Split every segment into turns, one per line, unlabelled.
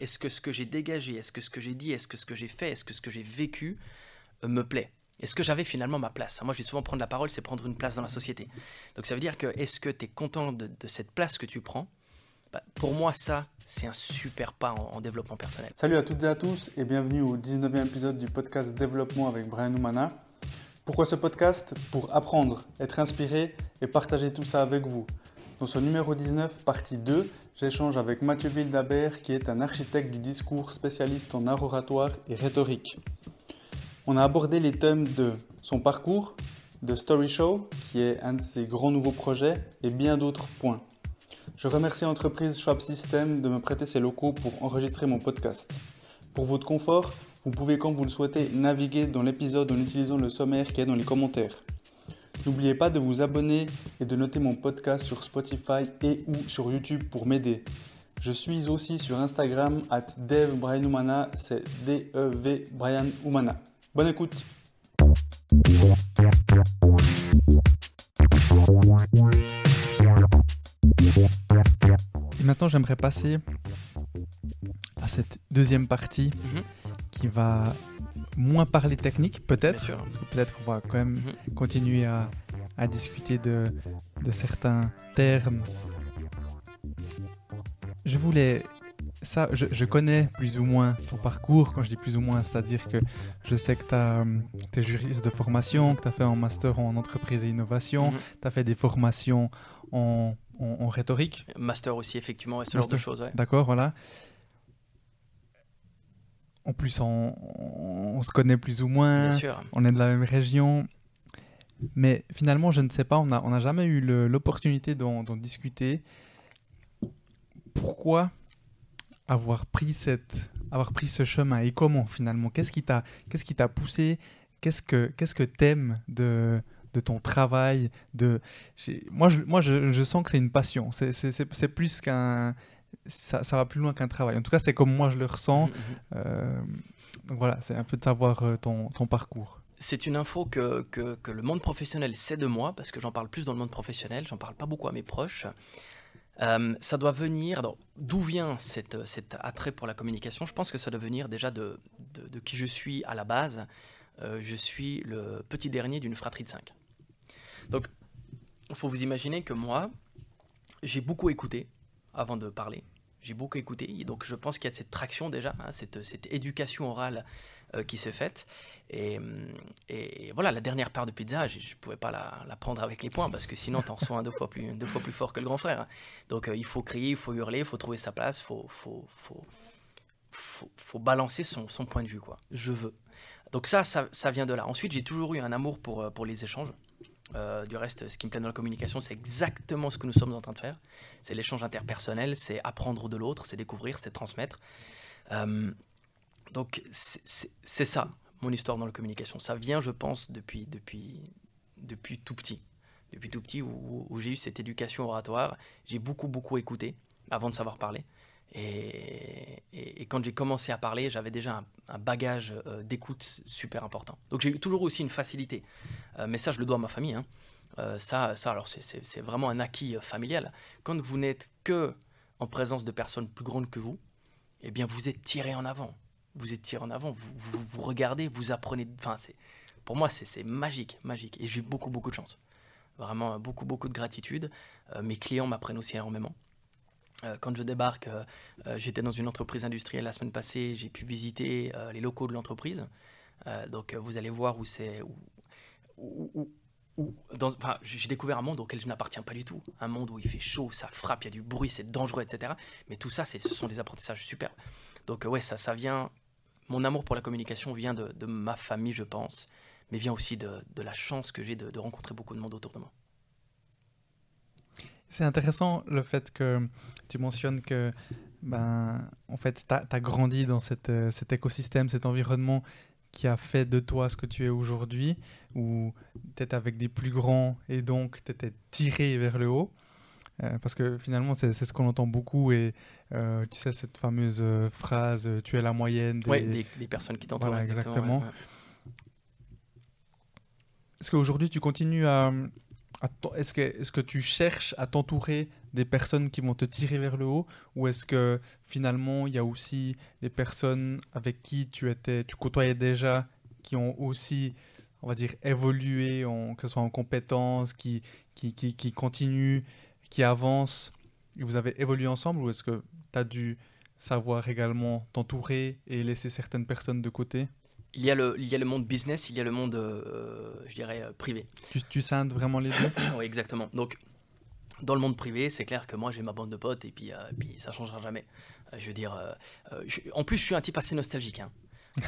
Est-ce que ce que j'ai dégagé, est-ce que ce que j'ai dit, est-ce que ce que j'ai fait, est-ce que ce que j'ai vécu euh, me plaît? Est-ce que j'avais finalement ma place? Moi, j'ai souvent prendre la parole, c'est prendre une place dans la société. Donc ça veut dire que est-ce que tu es content de, cette place que tu prends? Bah, Pour moi, ça, c'est un super pas en, développement personnel.
Salut à toutes et à tous et bienvenue au 19e épisode du podcast Développement avec Brian Oumana. Pourquoi ce podcast? Pour apprendre, être inspiré et partager tout ça avec vous. Dans ce numéro 19, partie 2, j'échange avec Mathieu Wildabert qui est un architecte du discours spécialiste en art oratoire et rhétorique. On a abordé les thèmes de son parcours, de Story Show, qui est un de ses grands nouveaux projets, et bien d'autres points. Je remercie l'entreprise Schwab System de me prêter ses locaux pour enregistrer mon podcast. Pour votre confort, vous pouvez quand vous le souhaitez naviguer dans l'épisode en utilisant le sommaire qui est dans les commentaires. N'oubliez pas de vous abonner et de noter mon podcast sur Spotify et ou sur YouTube pour m'aider. Je suis aussi sur Instagram at DevBrianUmana, c'est D-E-V Brian Bonne écoute Et maintenant j'aimerais passer à cette deuxième partie mhm. qui va moins parler technique, peut-être. Parce que peut-être qu'on va quand même mhm. continuer à, à discuter de, de, certains termes. Je voulais. Ça, je, je, connais plus ou moins ton parcours. Quand je dis plus ou moins, c'est-à-dire que je sais que tu es juriste de formation, que tu as fait un master en entreprise et innovation, mhm. tu as fait des formations en, en, rhétorique.
Master aussi, effectivement, et ce genre de choses.
D'accord, voilà. En plus, on, se connaît plus ou moins. On est de la même région. Mais finalement, je ne sais pas, on n'a on a jamais eu l'opportunité d'en discuter. Pourquoi avoir pris, cette, avoir pris ce chemin et comment finalement? Qu'est-ce qui t'a t'a poussé? Qu'est-ce que qu'est-ce que t'aimes de de ton travail de moi je, moi je, je sens que c'est une passion c'est plus qu'un ça, ça, va plus loin qu'un travail. En tout cas, c'est comme moi je le ressens. Mhm, mhm. Euh, donc voilà, c'est un peu de savoir euh, ton, ton parcours.
C'est une info que, que, que, le monde professionnel sait de moi, parce que j'en parle plus dans le monde professionnel, j'en parle pas beaucoup à mes proches. Euh, ça doit venir, d'où vient cette, cet attrait pour la communication? Je pense que ça doit venir déjà de, de, de qui je suis à la base. je suis le petit dernier d'une fratrie de cinq. Donc, il faut vous imaginer que moi, j'ai beaucoup écouté, avant de parler. J'ai beaucoup écouté, donc je pense qu'il y a cette traction déjà, hein, cette, cette, éducation orale euh, qui s'est faite. Et, et, voilà, la dernière part de pizza, je ne pouvais pas la, la, prendre avec les poings, parce que sinon, tu en reçois un deux fois, plus, deux fois plus fort que le grand frère. Donc euh, il faut crier, il faut hurler, il faut trouver sa place, il faut, faut, faut, faut, faut, balancer son, son, point de vue. quoi. Je veux. Donc ça, ça, ça vient de là. Ensuite, j'ai toujours eu un amour pour, euh, pour les échanges. Euh, du reste, ce qui me plaît dans la communication, c'est exactement ce que nous sommes en train de faire. C'est l'échange interpersonnel, c'est apprendre de l'autre, c'est découvrir, c'est transmettre. Euh, donc c'est ça, mon histoire dans la communication. Ça vient, je pense, depuis, depuis, depuis tout petit. Depuis tout petit, où, où j'ai eu cette éducation oratoire, j'ai beaucoup, beaucoup écouté avant de savoir parler. Et, quand j'ai commencé à parler, j'avais déjà un, bagage euh, d'écoute super important. Donc j'ai toujours aussi une facilité. Euh, mais ça, je le dois à ma famille. Hein. Euh, ça, ça, alors c'est vraiment un acquis familial. Quand vous n'êtes que en présence de personnes plus grandes que vous, eh bien, vous êtes tiré en avant. Vous êtes tiré en avant. Vous, regardez, vous apprenez. Enfin, pour moi, c'est magique, magique. Et j'ai beaucoup, beaucoup de chance. Vraiment, beaucoup, beaucoup de gratitude. mes clients m'apprennent aussi énormément. Euh, quand je débarque, euh, euh, j'étais dans une entreprise industrielle la semaine passée, j'ai pu visiter les locaux de l'entreprise. donc vous allez voir où c'est... j'ai découvert un monde auquel je n'appartiens pas du tout. Un monde où il fait chaud, ça frappe, il y a du bruit, c'est dangereux, etc. Mais tout ça, ce sont des apprentissages super. Donc ouais, ça, ça vient... Mon amour pour la communication vient de, ma famille, je pense, mais vient aussi de, la chance que j'ai de rencontrer beaucoup de monde autour de moi.
C'est intéressant le fait que tu mentionnes que, ben, en fait, tu as, grandi dans cette, euh, cet écosystème, cet environnement qui a fait de toi ce que tu es aujourd'hui, où tu étais avec des plus grands et donc tu étais tiré vers le haut. Euh, parce que finalement, c'est ce qu'on entend beaucoup. Et euh, tu sais, cette fameuse phrase Tu es la moyenne
des, des, personnes qui t'entourent.
Voilà, exactement. Est-ce qu'aujourd'hui, tu continues à, est-ce que, tu cherches à t'entourer des personnes qui vont te tirer vers le haut ou est-ce que finalement il y a aussi des personnes avec qui tu étais, tu côtoyais déjà, qui ont aussi, on va dire, évolué, en, que ce soit en compétences, qui, qui continuent, qui avancent, et vous avez évolué ensemble ou est-ce que tu as dû savoir également t'entourer et laisser certaines personnes de côté?
Il y, a le, il y a le monde business, il y a le monde, euh, je dirais, euh, privé.
Tu, tu scindes vraiment les deux?
Oui, exactement. Donc, dans le monde privé, c'est clair que moi j'ai ma bande de potes et puis, euh, puis ça changera jamais. je veux dire, en plus je suis un type assez nostalgique. Hein.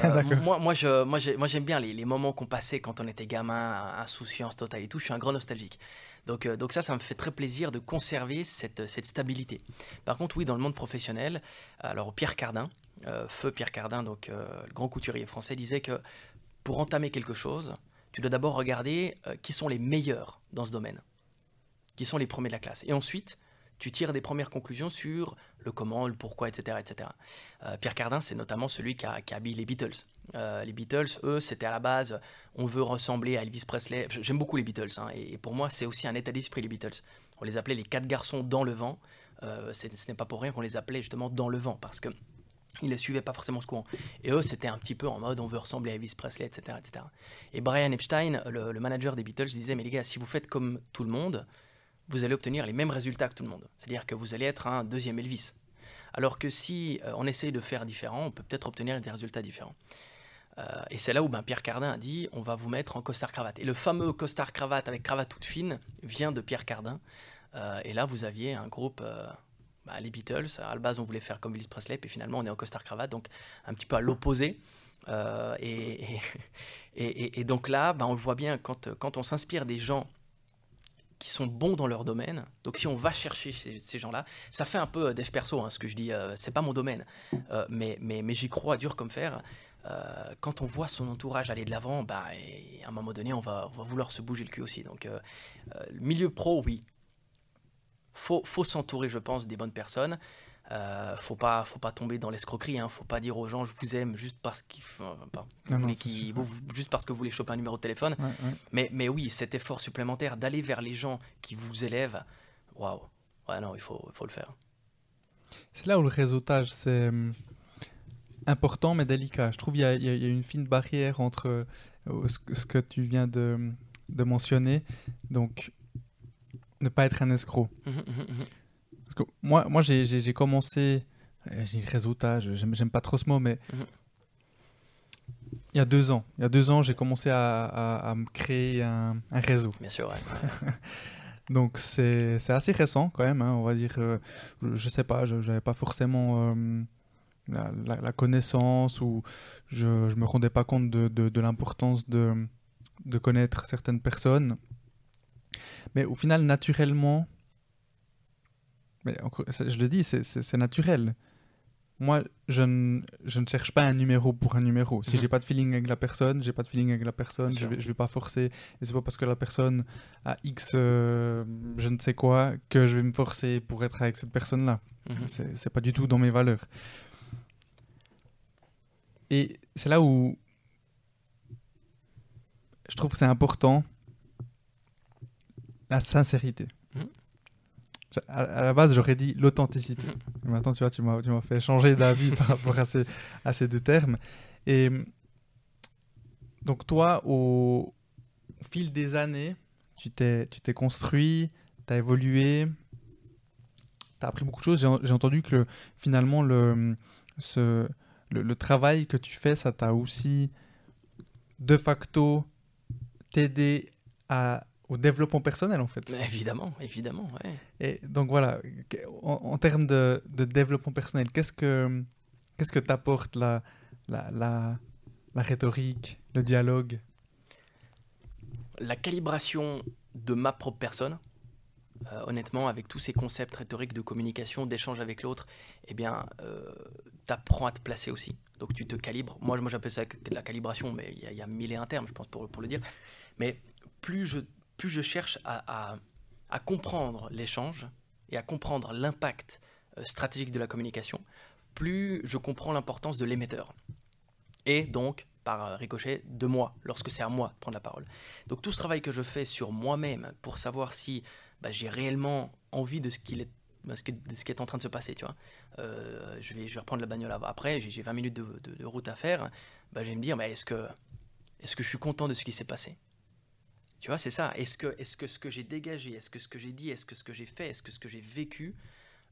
moi, moi, je, moi, j'aime bien les, les moments qu'on passait quand on était gamin, insouciance totale et tout. Je suis un grand nostalgique. Donc, donc ça, ça me fait très plaisir de conserver cette, cette stabilité. Par contre, oui, dans le monde professionnel, alors Pierre Cardin, euh, Feu Pierre Cardin, donc euh, le grand couturier français, disait que pour entamer quelque chose, tu dois d'abord regarder euh, qui sont les meilleurs dans ce domaine, qui sont les premiers de la classe. Et ensuite, tu tires des premières conclusions sur le comment, le pourquoi, etc. etc. Pierre Cardin, c'est notamment celui qui a, habillé les Beatles. les Beatles, eux, c'était à la base, on veut ressembler à Elvis Presley. J'aime beaucoup les Beatles, hein, et, pour moi, c'est aussi un état d'esprit, les Beatles. On les appelait les quatre garçons dans le vent. ce n'est pas pour rien qu'on les appelait justement dans le vent, parce que ils ne suivaient pas forcément ce courant. Et eux, c'était un petit peu en mode on veut ressembler à Elvis Presley, etc. etc. Et Brian Epstein, le, manager des Beatles, disait Mais les gars, si vous faites comme tout le monde, vous allez obtenir les mêmes résultats que tout le monde. C'est-à-dire que vous allez être un deuxième Elvis. Alors que si euh, on essaye de faire différent, on peut peut-être obtenir des résultats différents. Euh, et c'est là où ben, Pierre Cardin a dit on va vous mettre en costard-cravate. Et le fameux costard-cravate avec cravate toute fine vient de Pierre Cardin. Euh, et là, vous aviez un groupe bah, les Beatles. À la base, on voulait faire comme Elvis Presley, puis finalement, on est en costard-cravate, donc un petit peu à l'opposé. Euh, et, donc là, bah, on le voit bien, quand, on s'inspire des gens qui sont bons dans leur domaine, donc si on va chercher ces, gens-là, ça fait un peu euh, dev perso, hein, ce que je dis, euh, c'est pas mon domaine, mais, mais, j'y crois dur comme fer. quand on voit son entourage aller de l'avant, bah, à un moment donné, on va, on va, vouloir se bouger le cul aussi. Donc, milieu pro, oui, faut, faut s'entourer, je pense, des bonnes personnes. Euh, faut pas, faut pas tomber dans l'escroquerie. Hein. Faut pas dire aux gens je vous aime juste parce qu'ils, juste parce que vous voulez choper un numéro de téléphone. Mais, mais oui, cet effort supplémentaire d'aller vers les gens qui vous élèvent, waouh. Ouais, non, il faut, faut le faire.
C'est là où le réseautage c'est hum, important mais délicat. Je trouve qu'il y, y, a une fine barrière entre euh, ce, que tu viens de, de mentionner. Donc ne pas être un escroc. Mmh, mmh, mmh, Parce que moi, moi j'ai commencé, euh, j'ai réseautage, j'aime pas trop ce mot, mais il y a deux ans. Il y a deux ans, j'ai commencé à, à, me créer un, un, réseau.
Bien sûr,
Donc c'est assez récent quand même, hein, on va dire. Euh, je, sais pas, je n'avais pas forcément euh, la, la, connaissance ou je ne me rendais pas compte de, de, de l'importance de, de connaître certaines personnes mais au final, naturellement, mais je le dis, c'est naturel. Moi, je ne, je ne, cherche pas un numéro pour un numéro. Si je mhm. j'ai pas de feeling avec la personne, j'ai pas de feeling avec la personne, je vais, je vais pas forcer. Et c'est pas parce que la personne a X, euh, je ne sais quoi, que je vais me forcer pour être avec cette personne-là. Mhm. C'est pas du tout dans mes valeurs. Et c'est là où je trouve que c'est important la sincérité. Mhm. À, la base, j'aurais dit l'authenticité. Mhm. Maintenant, tu vois, tu m'as, fait changer d'avis par rapport à ces, à ces deux termes. Et donc, toi, au, fil des années, tu t'es, tu t'es construit, tu as évolué, tu as appris beaucoup de choses. J'ai, entendu que finalement, le, ce, le, travail que tu fais, ça t'a aussi de facto t'aider à au développement personnel en fait.
évidemment, évidemment. Ouais.
Et donc voilà, en, termes de, de, développement personnel, qu'est-ce que qu'est-ce que t'apporte la, la, la, la rhétorique, le dialogue?
La calibration de ma propre personne, euh, honnêtement, avec tous ces concepts rhétoriques de communication, d'échange avec l'autre, eh bien, euh, tu apprends à te placer aussi. Donc tu te calibres. Moi, moi j'appelle ça la calibration, mais il y, y, a mille et un termes, je pense, pour, pour le dire. Mais plus je plus je cherche à, comprendre l'échange et à comprendre l'impact euh, stratégique de la communication, plus je comprends l'importance de l'émetteur. Et donc, par euh, ricochet de moi, lorsque c'est à moi de prendre la parole. Donc tout ce travail que je fais sur moi-même pour savoir si bah, j'ai réellement envie de ce ce qui est en train de se passer, tu vois. Euh, je, vais, reprendre la bagnole après, j'ai 20 minutes de, route à faire, bah, je vais me dire, est que je suis content de ce qui s'est passé? Tu vois, c'est ça. Est-ce que, est -ce que ce que j'ai dégagé, est-ce que ce que j'ai dit, est-ce que ce que j'ai fait, est-ce que ce que j'ai vécu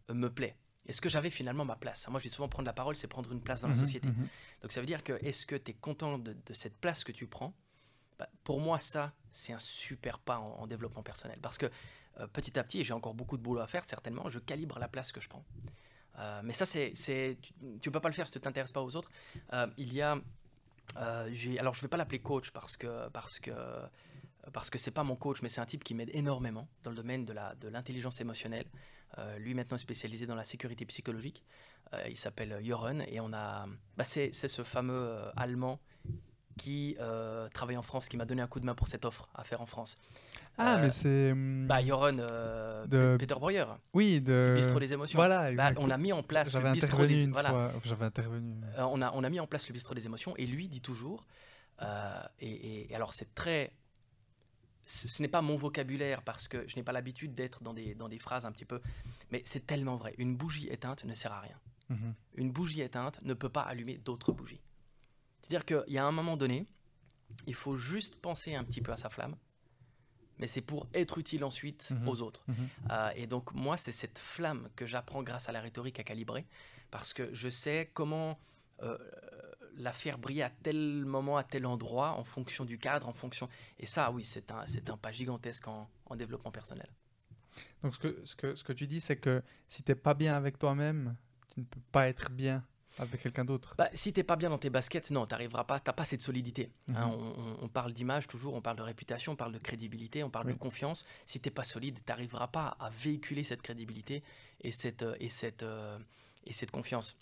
euh, me plaît? Est-ce que j'avais finalement ma place? Moi, je dis souvent prendre la parole, c'est prendre une place dans la mhm, société. Mhm. Donc, ça veut dire que est-ce que tu es content de, cette place que tu prends? Bah, Pour moi, ça, c'est un super pas en, développement personnel. Parce que euh, petit à petit, et j'ai encore beaucoup de boulot à faire, certainement, je calibre la place que je prends. Euh, mais ça, c'est, tu ne peux pas le faire si tu ne t'intéresses pas aux autres. Il y a. alors, je ne vais pas l'appeler coach parce que. Parce que parce que c'est pas mon coach, mais c'est un type qui m'aide énormément dans le domaine de, la, de l'intelligence émotionnelle. Euh, lui maintenant spécialisé dans la sécurité psychologique. Euh, il s'appelle Joren et on a, bah, c'est, ce fameux euh, Allemand qui travaille en France, qui m'a donné un coup de main pour cette offre à faire en France.
Ah, mais c'est.
Hum, bah, Joren de Peter Breuer.
Oui, de.
Du bistrot des émotions.
Voilà,
bah, on a mis en place
le
bistrot des
voilà. J'avais intervenu.
on, a, on a mis en place le bistrot des émotions et lui dit toujours. et, et, alors, c'est très ce n'est pas mon vocabulaire parce que je n'ai pas l'habitude d'être dans des, dans des phrases un petit peu, mais c'est tellement vrai. Une bougie éteinte ne sert à rien. Mhm. Une bougie éteinte ne peut pas allumer d'autres bougies. C'est-à-dire qu'il y a un moment donné, il faut juste penser un petit peu à sa flamme, mais c'est pour être utile ensuite mhm. aux autres. Mhm. Euh, et donc moi, c'est cette flamme que j'apprends grâce à la rhétorique à calibrer, parce que je sais comment euh, la faire briller à tel moment, à tel endroit, en fonction du cadre, en fonction. Et ça, oui, c'est un, c'est un pas gigantesque en, développement personnel.
Donc, ce que, ce que, ce que tu dis, c'est que si tu n'es pas bien avec toi-même, tu ne peux pas être bien avec quelqu'un d'autre.
Bah, si t'es pas bien dans tes baskets, non, tu n'arriveras pas, t'as pas cette solidité. Hein. Mhm. on, parle d'image toujours, on parle de réputation, on parle de crédibilité, on parle de confiance. Si t'es pas solide, tu n'arriveras pas à véhiculer cette crédibilité et cette, et cette, euh, et cette confiance.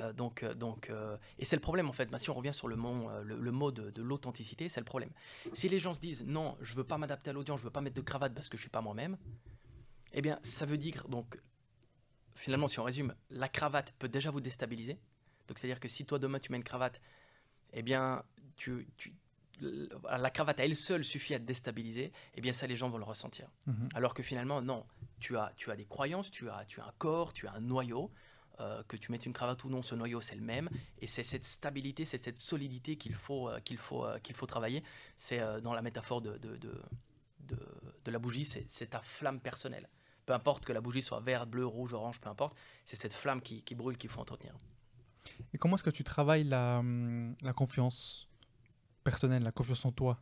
Euh, donc, euh, donc, euh, et c'est le problème en fait. Bah, si on revient sur le mot, le, mot de, l'authenticité, c'est le problème. Si les gens se disent non, je veux pas m'adapter à l'audience, je veux pas mettre de cravate parce que je suis pas moi-même, eh bien, ça veut dire donc finalement, si on résume, la cravate peut déjà vous déstabiliser. Donc, c'est-à-dire que si toi demain tu mets une cravate, eh bien, tu, la cravate à elle seule suffit à te déstabiliser, eh bien ça les gens vont le ressentir. Mhm. Alors que finalement, non, tu as, tu as des croyances, tu as, tu as un corps, tu as un noyau, euh, que tu mettes une cravate ou non, ce noyau c'est le même. Et c'est cette stabilité, c'est cette solidité qu'il faut, euh, qu'il faut, euh, qu'il faut travailler. C'est dans la métaphore de, de, de, de, la bougie, c'est ta flamme personnelle. Peu importe que la bougie soit verte, bleue, rouge, orange, peu importe, c'est cette flamme qui, qui brûle qu'il faut entretenir.
Et comment est-ce que tu travailles la, hum, la confiance personnelle, la confiance en toi?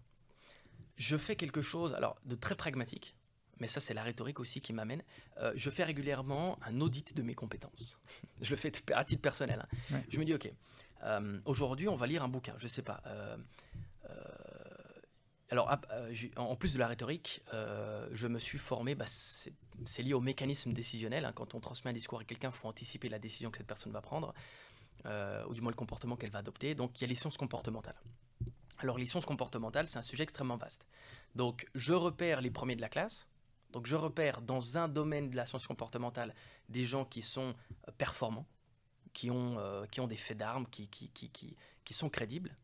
Je fais quelque chose alors de très pragmatique mais ça c'est la rhétorique aussi qui m'amène. Euh, je fais régulièrement un audit de mes compétences. je le fais à titre personnel. Hein. Je me dis, ok, euh, aujourd'hui on va lire un bouquin, je sais pas. Euh, alors, en plus de la rhétorique, je me suis formé, bah, c'est lié au mécanisme décisionnel. Hein. Quand on transmet un discours à quelqu'un, il faut anticiper la décision que cette personne va prendre, ou du moins le comportement qu'elle va adopter. Donc, il y a les sciences comportementales. Alors, les sciences comportementales, c'est un sujet extrêmement vaste. Donc, je repère les premiers de la classe, donc je repère dans un domaine de la science comportementale des gens qui sont euh, performants, qui ont, euh, qui ont des faits d'armes, qui, qui, qui, qui, sont crédibles.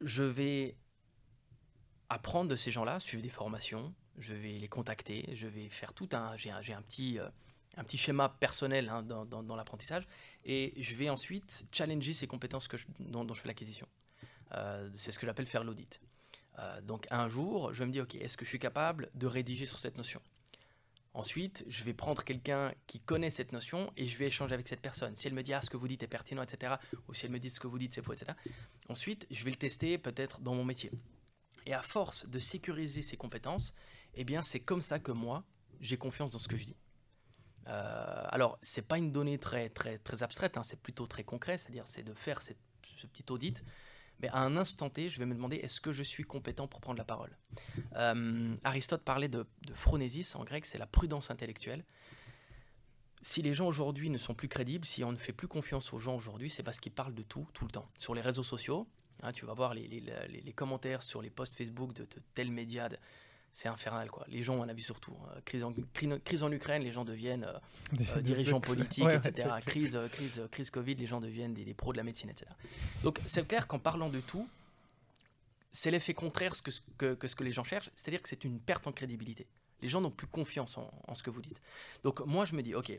Je vais apprendre de ces gens-là, suivre des formations, je vais les contacter, je vais faire tout un... J'ai un, un, petit, euh, un petit schéma personnel hein, dans, dans, l'apprentissage, et je vais ensuite challenger ces compétences que dont, dont, je fais l'acquisition. c'est ce que j'appelle faire l'audit. Euh, donc un jour, je me dire, ok, est-ce que je suis capable de rédiger sur cette notion? Ensuite, je vais prendre quelqu'un qui connaît cette notion et je vais échanger avec cette personne. Si elle me dit, ah, ce que vous dites est pertinent, etc., ou si elle me dit, ce que vous dites, c'est faux, etc., ensuite, je vais le tester peut-être dans mon métier. Et à force de sécuriser ces compétences, eh bien, c'est comme ça que moi, j'ai confiance dans ce que je dis. Euh, alors, c'est pas une donnée très, très, très abstraite, hein, c'est plutôt très concret, c'est-à-dire c'est de faire ce petit audit mais à un instant T, je vais me demander est-ce que je suis compétent pour prendre la parole euh, Aristote parlait de, phronésis, en grec, c'est la prudence intellectuelle. Si les gens aujourd'hui ne sont plus crédibles, si on ne fait plus confiance aux gens aujourd'hui, c'est parce qu'ils parlent de tout, tout le temps. Sur les réseaux sociaux, hein, tu vas voir les, commentaires sur les posts Facebook de, de tel média, c'est infernal quoi. Les gens, on a vu surtout hein. crise, en, crise en Ukraine, les gens deviennent euh, dirigeants politiques, etc. crise, crise, crise Covid, les gens deviennent des, pros de la médecine, etc. Donc c'est clair qu'en parlant de tout, c'est l'effet contraire ce que, ce que les gens cherchent, c'est-à-dire que c'est une perte en crédibilité. Les gens n'ont plus confiance en, ce que vous dites. Donc moi je me dis, ok,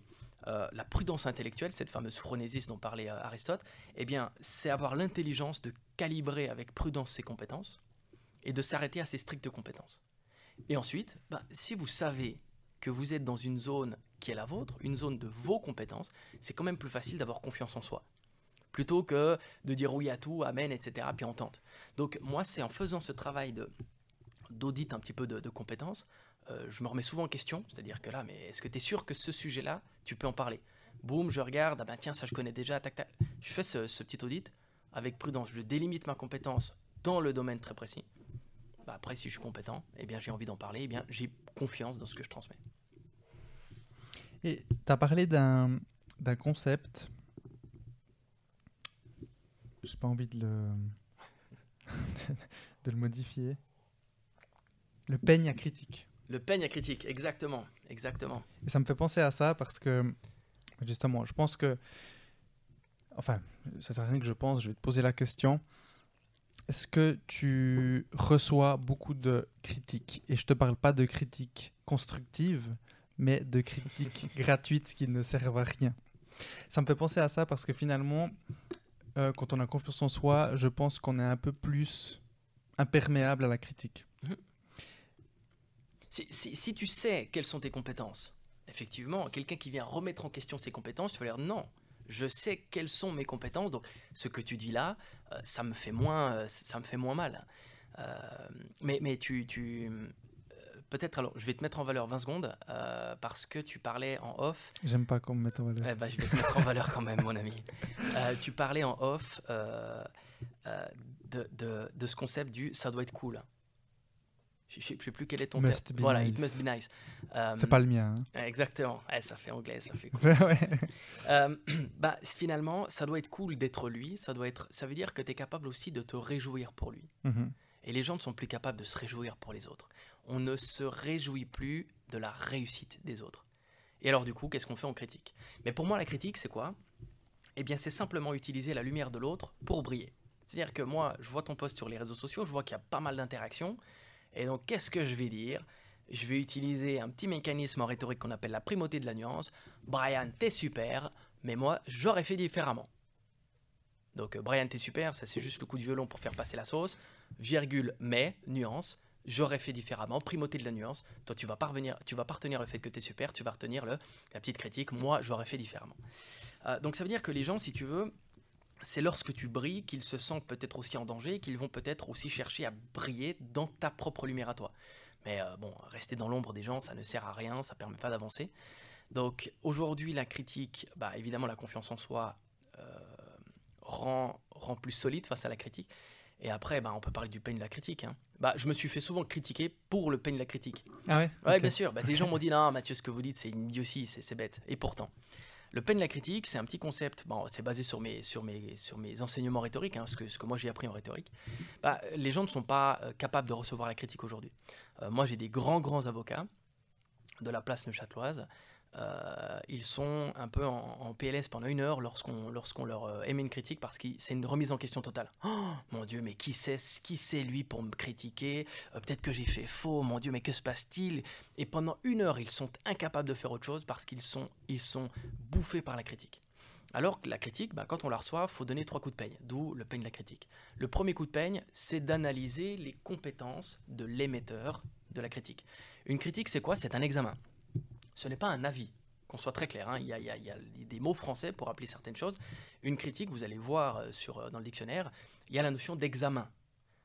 euh, la prudence intellectuelle, cette fameuse phronésis dont parlait euh, Aristote, eh bien c'est avoir l'intelligence de calibrer avec prudence ses compétences et de s'arrêter à ses strictes compétences. Et ensuite, bah, si vous savez que vous êtes dans une zone qui est la vôtre, une zone de vos compétences, c'est quand même plus facile d'avoir confiance en soi. Plutôt que de dire oui à tout, amen, etc., puis on tente. Donc moi, c'est en faisant ce travail d'audit un petit peu de compétences, euh, je me remets souvent en question, c'est-à-dire que là, mais est-ce que tu es sûr que ce sujet-là, tu peux en parler? Boum, je regarde, ah ben tiens, ça je connais déjà, tac, tac. Je fais ce, petit audit avec prudence, je délimite ma compétence dans le domaine très précis. Bah, après, si je suis compétent, eh bien j'ai envie d'en parler, eh bien j'ai confiance dans ce que je transmets.
Et tu as parlé d'un concept, j'ai pas envie de le, de le modifier, le peigne à critique.
Le peigne à critique, exactement, exactement.
Et ça me fait penser à ça parce que, justement, je pense que, enfin, ça sert à rien que je pense, je vais te poser la question. Est-ce que tu reçois beaucoup de critiques? Et je te parle pas de critiques constructives, mais de critiques gratuites qui ne servent à rien. Ça me fait penser à ça parce que finalement, euh, quand on a confiance en soi, je pense qu'on est un peu plus imperméable à la critique. Mhm.
Si, tu sais quelles sont tes compétences, effectivement, quelqu'un qui vient remettre en question ses compétences, tu vas dire non, je sais quelles sont mes compétences, donc ce que tu dis là, euh, ça, me fait moins, euh, ça me fait moins mal. Euh, mais, mais tu, tu peut-être, alors je vais te mettre en valeur 20 secondes parce que tu parlais en off.
J'aime pas qu'on me mette en valeur.
Eh ben, je vais te mettre en valeur quand même, mon ami. tu parlais en off de, de, de, ce concept du ça doit être cool. Je ne sais plus quel est ton terme. Voilà, it must be nice.
Euh, c'est pas le mien.
Hein. Exactement. ça fait anglais, ça fait. euh, bah, finalement, ça doit être cool d'être lui. Ça doit être. Ça veut dire que tu es capable aussi de te réjouir pour lui. Mm-hmm. Et les gens ne sont plus capables de se réjouir pour les autres. On ne se réjouit plus de la réussite des autres. Et alors du coup, qu'est-ce qu'on fait en critique? Mais pour moi, la critique, c'est quoi? Eh bien, c'est simplement utiliser la lumière de l'autre pour briller. C'est-à-dire que moi, je vois ton post sur les réseaux sociaux, je vois qu'il y a pas mal d'interactions. Et donc, qu'est-ce que je vais dire? Je vais utiliser un petit mécanisme en rhétorique qu'on appelle la primauté de la nuance. Brian, t'es super, mais moi, j'aurais fait différemment. Donc, euh, Brian, t'es super, ça c'est juste le coup de violon pour faire passer la sauce. Virgule, mais, nuance, j'aurais fait différemment, primauté de la nuance. Toi, tu vas pas tu vas pas retenir le fait que tu es super, tu vas retenir le, la petite critique, moi, j'aurais fait différemment. Euh, donc, ça veut dire que les gens, si tu veux, c'est lorsque tu brilles qu'ils se sentent peut-être aussi en danger, qu'ils vont peut-être aussi chercher à briller dans ta propre lumière à toi. Mais euh, bon, rester dans l'ombre des gens, ça ne sert à rien, ça ne permet pas d'avancer. Donc aujourd'hui, la critique, bah, évidemment, la confiance en soi euh, rend, rend plus solide face à la critique. Et après, bah, on peut parler du pain de la critique. Hein. Bah, je me suis fait souvent critiquer pour le pain de la critique.
Ah ouais?
Ouais, bien sûr. Bah, les gens m'ont dit non, Mathieu, ce que vous dites, c'est une idiotie, c'est bête. Et pourtant. Le peine de la critique, c'est un petit concept, bon, c'est basé sur mes, sur, mes, sur mes enseignements rhétoriques, hein, ce, que, ce que moi j'ai appris en rhétorique. Bah, les gens ne sont pas euh, capables de recevoir la critique aujourd'hui. Euh, moi j'ai des grands, grands avocats de la place neuchâteloise euh, ils sont un peu en, PLS pendant une heure lorsqu'on leur euh, émet une critique parce que c'est une remise en question totale. Oh, mon Dieu, mais qui c'est qui c'est lui pour me critiquer? Euh, Peut-être que j'ai fait faux. Mon Dieu, mais que se passe-t-il? Et pendant une heure, ils sont incapables de faire autre chose parce qu'ils sont ils sont bouffés par la critique. Alors que la critique, bah, quand on la reçoit, faut donner trois coups de peigne, d'où le peigne de la critique. Le premier coup de peigne, c'est d'analyser les compétences de l'émetteur de la critique. Une critique, c'est quoi? C'est un examen ce n'est pas un avis. Qu'on soit très clair, hein. il, y a, des mots français pour appeler certaines choses. Une critique, vous allez voir euh, euh, dans le dictionnaire, il y a la notion d'examen.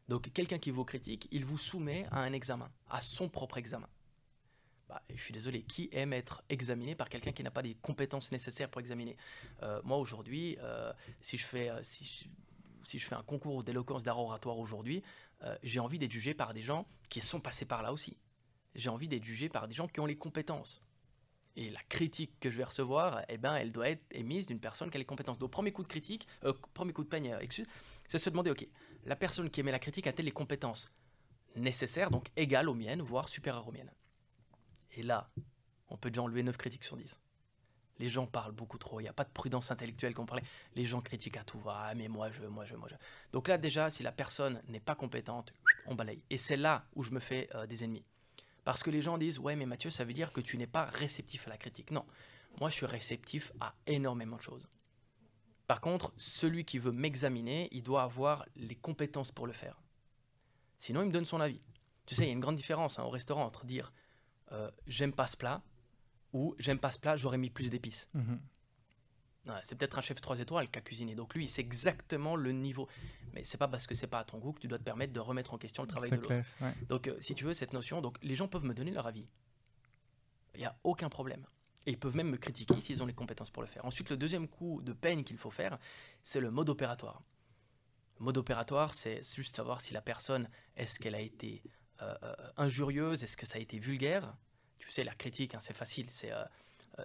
Donc quelqu'un qui vous critique, il vous soumet à un examen, à son propre examen. Bah, je suis désolé, qui aime être examiné par quelqu'un qui n'a pas les compétences nécessaires pour examiner? Euh, Moi aujourd'hui, si, je fais, si, si, je fais un concours d'éloquence d'art oratoire aujourd'hui, j'ai envie d'être jugé par des gens qui sont passés par là aussi. J'ai envie d'être jugé par des gens qui ont les compétences. Et la critique que je vais recevoir, eh ben, elle doit être émise d'une personne qui a les compétences. Donc, premier coup de critique, euh, premier coup de peigne, euh, excuse, c'est se demander, ok, la personne qui émet la critique a-t-elle les compétences nécessaires, donc égales aux miennes, voire supérieures aux miennes? Et là, on peut déjà enlever 9 critiques sur 10. Les gens parlent beaucoup trop, il n'y a pas de prudence intellectuelle qu'on parlait. Les gens critiquent à tout va, ah, mais moi je, moi je, moi je. Donc là déjà, si la personne n'est pas compétente, on balaye. Et c'est là où je me fais euh, des ennemis. Parce que les gens disent, ouais mais Mathieu, ça veut dire que tu n'es pas réceptif à la critique. Non, moi je suis réceptif à énormément de choses. Par contre, celui qui veut m'examiner, il doit avoir les compétences pour le faire. Sinon, il me donne son avis. Tu sais, il y a une grande différence hein, au restaurant entre dire euh, j'aime pas ce plat ou j'aime pas ce plat, j'aurais mis plus d'épices. C'est peut-être un chef 3 étoiles qui a cuisiné. Donc lui, sait exactement le niveau. Mais c'est pas parce que c'est pas à ton goût que tu dois te permettre de remettre en question le travail de l'autre. Donc euh, si tu veux cette notion, donc les gens peuvent me donner leur avis. Il n'y a aucun problème. Et ils peuvent même me critiquer s'ils ont les compétences pour le faire. Ensuite, le deuxième coup de peine qu'il faut faire, c'est le mode opératoire. Le mode opératoire, c'est juste savoir si la personne, est-ce qu'elle a été euh, euh, injurieuse, est-ce que ça a été vulgaire? Tu sais, la critique, hein, c'est facile, euh,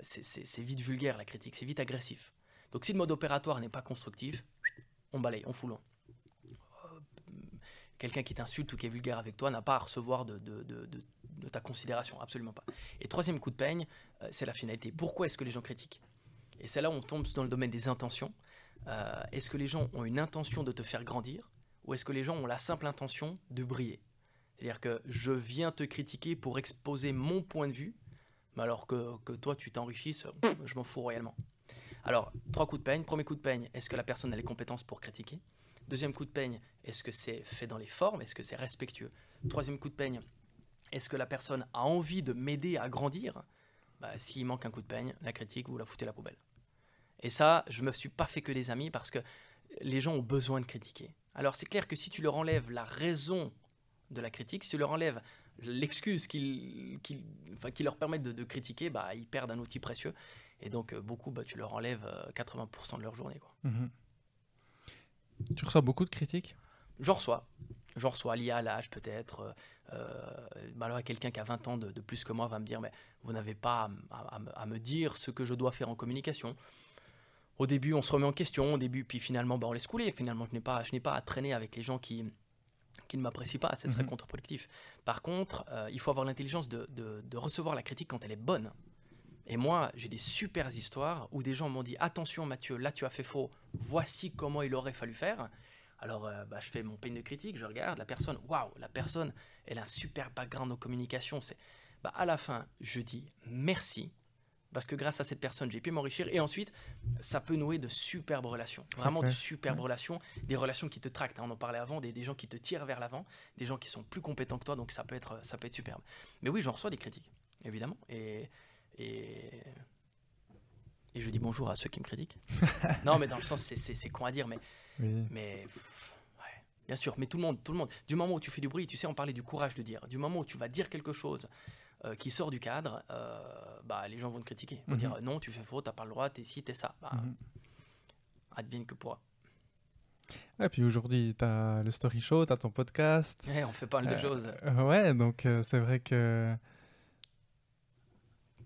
c'est c'est vite vulgaire la critique, c'est vite agressif. Donc si le mode opératoire n'est pas constructif, on balaye, on fout loin. Quelqu'un qui t'insulte ou qui est vulgaire avec toi n'a pas à recevoir de, ta considération, absolument pas. Et troisième coup de peigne, c'est la finalité. Pourquoi est-ce que les gens critiquent? Et c'est là où on tombe dans le domaine des intentions. est-ce que les gens ont une intention de te faire grandir ou est-ce que les gens ont la simple intention de briller? C'est-à-dire que je viens te critiquer pour exposer mon point de vue, mais alors que, que toi tu t'enrichisses, je m'en fous royalement. Alors, trois coups de peigne. Premier coup de peigne, est-ce que la personne a les compétences pour critiquer? Deuxième coup de peigne, est-ce que c'est fait dans les formes? Est-ce que c'est respectueux? Troisième coup de peigne, est-ce que la personne a envie de m'aider à grandir? Bah, S'il manque un coup de peigne, la critique, vous la foutez à la poubelle. Et ça, je me suis pas fait que des amis parce que les gens ont besoin de critiquer. Alors c'est clair que si tu leur enlèves la raison de la critique, si tu leur enlèves l'excuse qui leur permet de, critiquer, bah, ils perdent un outil précieux. Et donc, euh, beaucoup, bah, tu leur enlèves 80% euh, de leur journée. Quoi.
Mhm. Tu reçois beaucoup de critiques?
J'en reçois. J'en reçois lié à l'âge peut-être. Euh, quelqu'un qui a 20 ans de, plus que moi va me dire, mais vous n'avez pas à, me dire ce que je dois faire en communication. Au début, on se remet en question. Au début, puis finalement, bah, on laisse couler. Finalement, je n'ai pas, je n'ai pas à traîner avec les gens qui, qui ne m'apprécie pas, ce serait mhm. contre-productif. Par contre, euh, il faut avoir l'intelligence de, de, recevoir la critique quand elle est bonne. Et moi, j'ai des super histoires où des gens m'ont dit Attention, Mathieu, là tu as fait faux, voici comment il aurait fallu faire. Alors, euh, bah, je fais mon peigne de critique, je regarde la personne, waouh, la personne, elle a un super background en communication. C'est, bah, à la fin, je dis merci parce que grâce à cette personne, j'ai pu m'enrichir. Et ensuite, ça peut nouer de superbes relations. Vraiment de superbes relations. Des relations qui te tractent. Hein. on en parlait avant, des, gens qui te tirent vers l'avant, des gens qui sont plus compétents que toi. Donc ça peut être, ça peut être superbe. Mais oui, j'en reçois des critiques, évidemment. Et, et, et je dis bonjour à ceux qui me critiquent. non, mais dans le sens, c'est con à dire, mais. mais bien sûr, mais tout le monde, tout le monde. Du moment où tu fais du bruit, tu sais, on parlait du courage de dire. Du moment où tu vas dire quelque chose euh, qui sort du cadre, euh, bah, les gens vont te critiquer. Ils vont dire mhm. non, tu fais faux, t'as pas le droit, t'es ci, t'es ça. Bah, mhm. Advienne que pourra.
Et puis aujourd'hui, tu as le story show, tu as ton podcast.
on fait pas mal de euh, choses.
ouais, donc c'est vrai que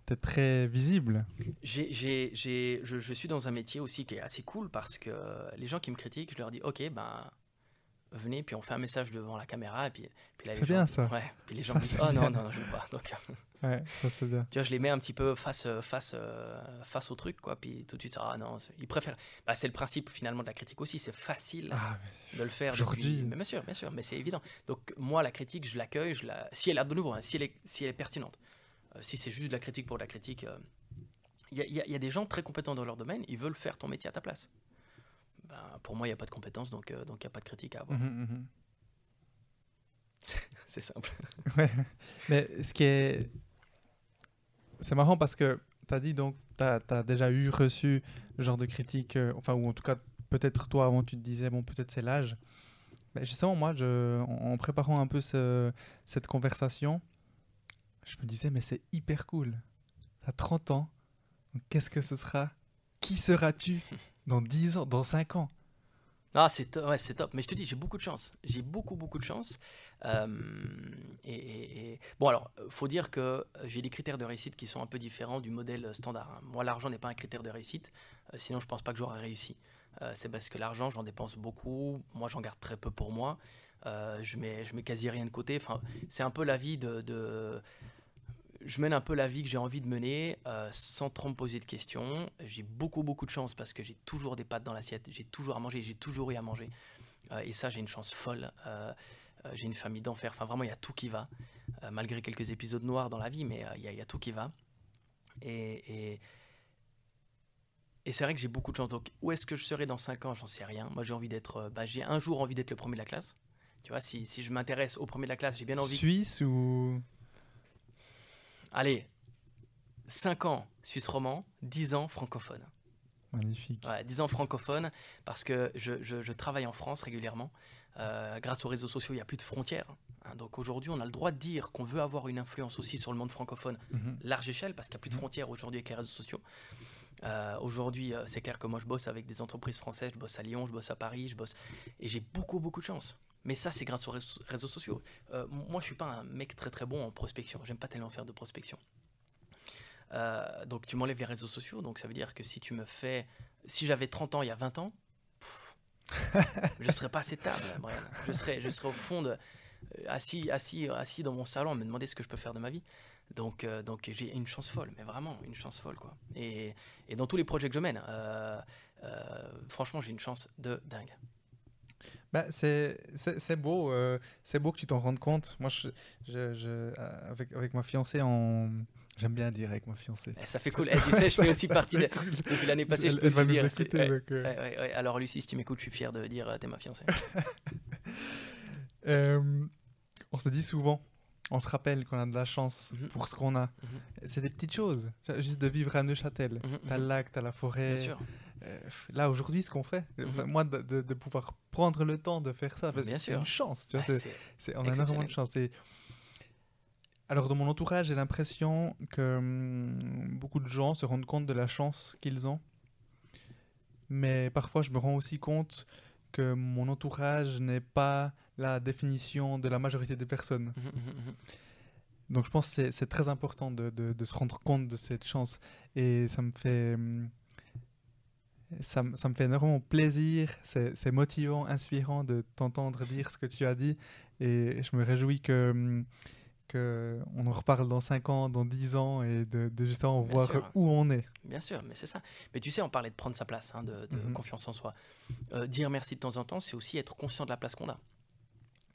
tu es très visible.
J'ai, je, je, suis dans un métier aussi qui est assez cool parce que les gens qui me critiquent, je leur dis Ok, ben venez, puis on fait un message devant la caméra, et puis, puis
là, C'est bien ça.
Ouais, puis les gens me disent, oh non, non, non, je veux pas. Donc,
ouais, ça c'est bien.
Tu vois, je les mets un petit peu face, face, face au truc, quoi, puis tout de suite, ah non, ils préfèrent. Bah, c'est le principe finalement de la critique aussi, c'est facile ah, de le faire
aujourd'hui.
Mais bien sûr, bien sûr, mais c'est évident. Donc, moi, la critique, je l'accueille, je la... si elle a de nouveau, hein, si, elle est, si elle est pertinente. Euh, si c'est juste de la critique pour la critique, euh, il y, y, a des gens très compétents dans leur domaine, ils veulent faire ton métier à ta place. Ben, pour moi, il n'y a pas de compétences, donc euh, donc il n'y a pas de critique à avoir. Mhm, mhm. C'est simple.
ouais. Mais ce qui est. C'est marrant parce que tu as dit, donc, tu as, déjà eu reçu le genre de critique, euh, enfin, ou en tout cas, peut-être toi, avant, tu te disais, bon, peut-être c'est l'âge. Mais justement, moi, je, en, préparant un peu ce, cette conversation, je me disais, mais c'est hyper cool. Tu as 30 ans, qu'est-ce que ce sera? Qui seras-tu? dans 10 ans, dans 5 ans.
Ah, c'est ouais, top. Mais je te dis, j'ai beaucoup de chance. J'ai beaucoup, beaucoup de chance. Euh, et, bon, alors, faut dire que j'ai des critères de réussite qui sont un peu différents du modèle standard. Hein. Moi, l'argent n'est pas un critère de réussite. Euh, sinon, je pense pas que j'aurais réussi. c'est parce que l'argent, j'en dépense beaucoup. Moi, j'en garde très peu pour moi. je mets, je mets quasi rien de côté. Enfin, c'est un peu la vie de, de je mène un peu la vie que j'ai envie de mener sans trop me poser de questions. J'ai beaucoup, beaucoup de chance parce que j'ai toujours des pâtes dans l'assiette, j'ai toujours à manger, j'ai toujours eu à manger. et ça, j'ai une chance folle. j'ai une famille d'enfer. Enfin, vraiment, il y a tout qui va. malgré quelques épisodes noirs dans la vie, mais il y, a tout qui va. Et, c'est vrai que j'ai beaucoup de chance. Donc, où est-ce que je serai dans 5 ans? J'en sais rien. Moi, j'ai envie d'être. Bah, j'ai un jour envie d'être le premier de la classe. Tu vois, si je m'intéresse au premier de la classe, j'ai bien envie.
Suisse ou
allez, 5 ans Suisse roman, 10 ans francophone.
Magnifique.
Ouais, 10 ans francophone, parce que je, travaille en France régulièrement. Euh, grâce aux réseaux sociaux, il n'y a plus de frontières. Hein. donc aujourd'hui, on a le droit de dire qu'on veut avoir une influence aussi sur le monde francophone, mhm. large échelle, parce qu'il n'y a plus de mhm. frontières aujourd'hui avec les réseaux sociaux. Euh, aujourd'hui, euh, c'est clair que moi, je bosse avec des entreprises françaises, je bosse à Lyon, je bosse à Paris, je bosse. Et j'ai beaucoup, beaucoup de chance. Mais ça, c'est grâce aux réseaux sociaux. Euh, moi, je suis pas un mec très très bon en prospection. J'aime pas tellement faire de prospection. Donc, tu m'enlèves les réseaux sociaux. Donc, ça veut dire que si tu me fais. Si j'avais 30 ans il y a 20 ans, je serais pas assez table, Brian. Je serais, je serais au fond assis, assis, assis dans mon salon me demander ce que je peux faire de ma vie. Donc, donc j'ai une chance folle, mais vraiment une chance folle. Quoi. Et, et dans tous les projets que je mène, franchement, j'ai une chance de dingue.
Bah, c'est beau, euh, c'est beau que tu t'en rendes compte. Moi, je, je, je, euh, avec, avec ma fiancée, en... j'aime bien dire avec ma fiancée.
Eh, ça fait cool. Eh, tu sais, je fais aussi partie de... depuis l'année passée.
Elle, je peux elle va nous dire, écouter. Donc,
euh... ouais, ouais, Alors, Lucie, si tu m'écoutes, je suis fier de dire euh, t'es ma fiancée.
on se dit souvent, on se rappelle qu'on a de la chance -hmm. pour ce qu'on a. -hmm. C'est des petites choses. Juste de vivre à Neuchâtel. -hmm. T'as le lac, t'as la forêt.
Bien sûr.
Euh, là aujourd'hui ce qu'on fait enfin, moi de, de, de, pouvoir prendre le temps de faire ça c'est une chance tu vois, ah, on a énormément de chance et alors dans mon entourage j'ai l'impression que hum, beaucoup de gens se rendent compte de la chance qu'ils ont mais parfois je me rends aussi compte que mon entourage n'est pas la définition de la majorité des personnes. Mmh, mmh, mmh, donc je pense que c'est très important de, de, de, se rendre compte de cette chance. Et ça me fait ça, ça, me fait énormément plaisir, c'est motivant, inspirant de t'entendre dire ce que tu as dit. Et je me réjouis que, que on en reparle dans 5 ans, dans 10 ans et de, de justement voir où on est.
Bien sûr, mais c'est ça. Mais tu sais, on parlait de prendre sa place, hein, de, de mm -hmm. confiance en soi. Euh, dire merci de temps en temps, c'est aussi être conscient de la place qu'on a.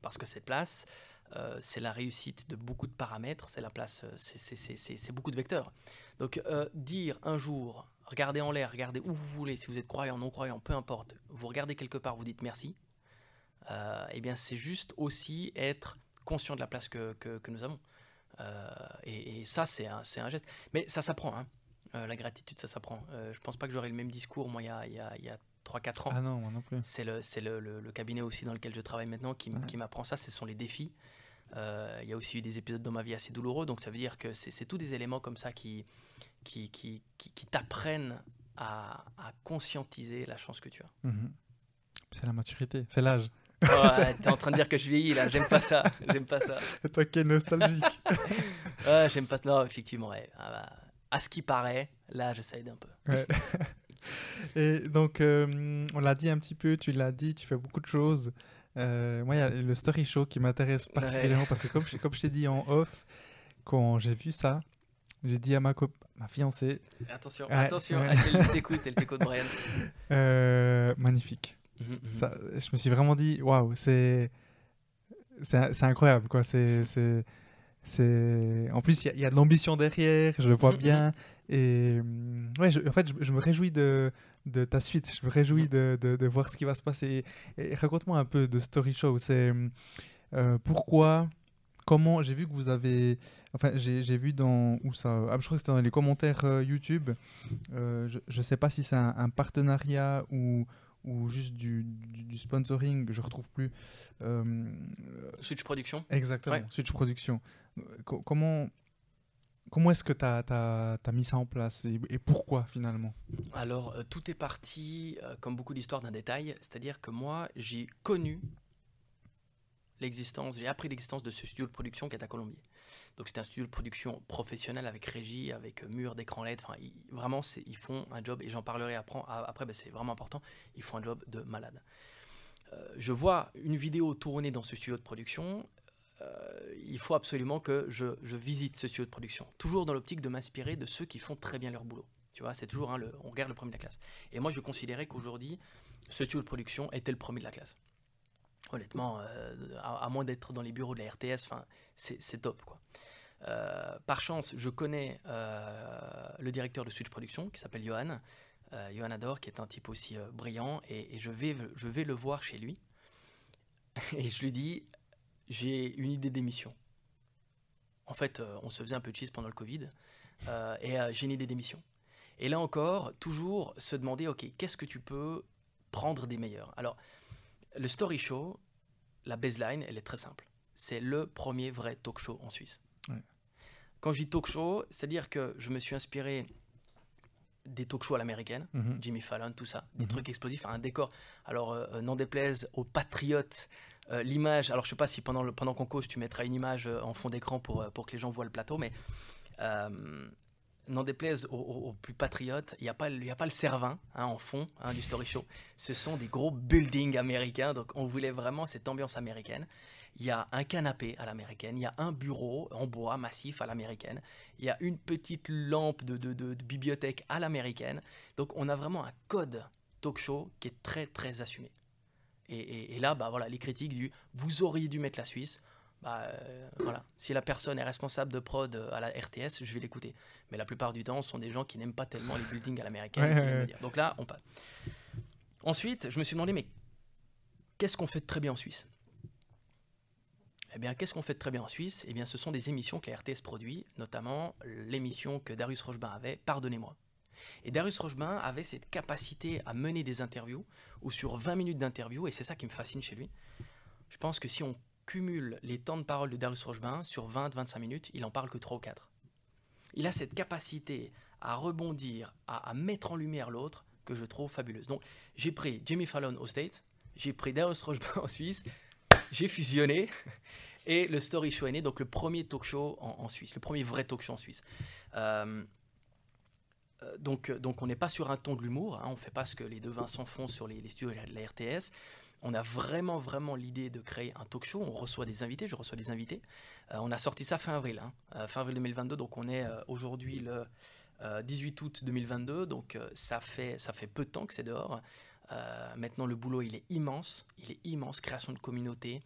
Parce que cette place, euh, c'est la réussite de beaucoup de paramètres, c'est la place, euh, c'est beaucoup de vecteurs. Donc euh, dire un jour, regardez en l'air, regardez où vous voulez, si vous êtes croyant, non croyant, peu importe, vous regardez quelque part, vous dites merci, eh bien c'est juste aussi être conscient de la place que, que, que nous avons. Euh, et, et, ça, c'est un, un, geste. Mais ça s'apprend, hein. euh, la gratitude, ça s'apprend. Euh, je pense pas que j'aurai le même discours, moi, il y a, y a, y a 3-4 ans.
Ah non, moi non plus.
C'est le, le, le, le, cabinet aussi dans lequel je travaille maintenant qui, ouais. qui m'apprend ça, ce sont les défis. Euh, il y a aussi eu des épisodes dans ma vie assez douloureux, donc ça veut dire que c'est tous des éléments comme ça qui, qui, qui, qui, qui t'apprennent à, à, conscientiser la chance que tu as.
Mmh. C'est la maturité, c'est l'âge.
Oh, T'es en train de dire que je vieillis là, j'aime pas ça, j'aime pas ça.
Toi qui es nostalgique.
ouais, j'aime pas. Non, effectivement, ouais. Ah bah, à ce qui paraît, là, j'essaie d'un peu.
Ouais. Et donc, euh, on l'a dit un petit peu, tu l'as dit, tu fais beaucoup de choses. Euh, moi, il y a le story show qui m'intéresse particulièrement ouais. parce que, comme, comme je t'ai dit en off, quand j'ai vu ça, j'ai dit à ma, ma fiancée.
Attention, ouais, attention, ouais. elle t'écoute, elle t'écoute, Brian.
Euh, magnifique. Mm -hmm. ça, je me suis vraiment dit, waouh, c'est. C'est incroyable, quoi. C'est. En plus, il y, y, a de l'ambition derrière, je le vois bien. Et ouais, je, en fait, je, je, me réjouis de, de ta suite. Je me réjouis de, de, de voir ce qui va se passer. Et, et raconte-moi un peu de Story Show. C'est euh, pourquoi, comment. J'ai vu que vous avez. Enfin, j'ai vu dans. Où ça ah, Je crois que c'était dans les commentaires euh, YouTube. Euh, je ne sais pas si c'est un, un, partenariat ou ou juste du, du, du, sponsoring, je retrouve plus.
Euh, Switch Production.
Exactement, ouais. Switch Production. Co comment Comment est-ce que tu as, as, as, mis ça en place et, et pourquoi finalement?
Alors, euh, tout est parti, euh, comme beaucoup d'histoires, d'un détail. C'est-à-dire que moi, j'ai connu l'existence, j'ai appris l'existence de ce studio de production qui est à Colombier. Donc c'est un studio de production professionnel avec régie, avec mur d'écran LED. Enfin, vraiment, ils font un job, et j'en parlerai après, après ben, c'est vraiment important, ils font un job de malade. Euh, je vois une vidéo tournée dans ce studio de production, euh, il faut absolument que je, visite ce studio de production. Toujours dans l'optique de m'inspirer de ceux qui font très bien leur boulot. Tu vois, c'est toujours, hein, le, on regarde le premier de la classe. Et moi, je considérais qu'aujourd'hui, ce studio de production était le premier de la classe. Honnêtement, euh, à, moins d'être dans les bureaux de la RTS, c'est top. Quoi. Euh, par chance, je connais le directeur de Switch Production qui s'appelle Johan, Johan Ador, qui est un type aussi brillant, et, je, vais, je vais le voir chez lui. Et je lui dis, j'ai une idée d'émission. En fait, euh, on se faisait un peu de cheese pendant le Covid, euh, et euh, j'ai une idée d'émission. Et là encore, toujours se demander, ok, qu'est-ce que tu peux prendre des meilleurs? Alors, le Story Show, la baseline, elle est très simple. C'est le premier vrai talk show en Suisse. Quand je dis talk show, c'est-à-dire que je me suis inspiré des talk shows à l'américaine, mhm. Jimmy Fallon, tout ça, des mhm. trucs explosifs, un décor. Alors, n'en déplaise aux patriotes euh, l'image, alors je sais pas si pendant, le, pendant qu'on cause tu mettras une image euh, en fond d'écran pour, euh, pour que les gens voient le plateau, mais n'en déplaise aux, plus patriotes, il n'y a, pas, a pas le Cervin hein, en fond hein, du Story Show. Ce sont des gros buildings américains, donc on voulait vraiment cette ambiance américaine. Il y a un canapé à l'américaine, il y a un bureau en bois massif à l'américaine, il y a une petite lampe de, bibliothèque à l'américaine. Donc on a vraiment un code talk show qui est très très assumé. Et, là, bah, voilà, les critiques du vous auriez dû mettre la Suisse. Bah, euh, voilà. Si la personne est responsable de prod euh, à la RTS, je vais l'écouter. Mais la plupart du temps, ce sont des gens qui n'aiment pas tellement les buildings à l'américaine. Donc là, on passe. Ensuite, je me suis demandé, mais qu'est-ce qu'on fait de très bien en Suisse? Eh bien, qu'est-ce qu'on fait de très bien en Suisse? Eh bien, ce sont des émissions que la RTS produit, notamment l'émission que Darius Rochebin avait, Pardonnez-moi. Et Darius Rochebain avait cette capacité à mener des interviews, ou sur 20 minutes d'interview, et c'est ça qui me fascine chez lui. Je pense que si on cumule les temps de parole de Darius Rochebain sur 20-25 minutes, il en parle que 3 ou 4. Il a cette capacité à rebondir, à, mettre en lumière l'autre, que je trouve fabuleuse. Donc j'ai pris Jimmy Fallon aux States, j'ai pris Darius Rochebain en Suisse, j'ai fusionné, et le Story Show est né, donc le premier talk show en, Suisse, le premier vrai talk show en Suisse. Euh, euh, donc, donc on n'est pas sur un ton de l'humour, hein, on ne fait pas ce que les deux Vincent font sur les, studios de la RTS. On a vraiment, vraiment l'idée de créer un talk show. On reçoit des invités, je reçois des invités. Euh, on a sorti ça fin avril, hein, fin avril 2022. Donc on est aujourd'hui le 18 août 2022. Donc ça, fait, ça fait peu de temps que c'est dehors. maintenant, le boulot, il est immense. Il est immense. Création de communauté,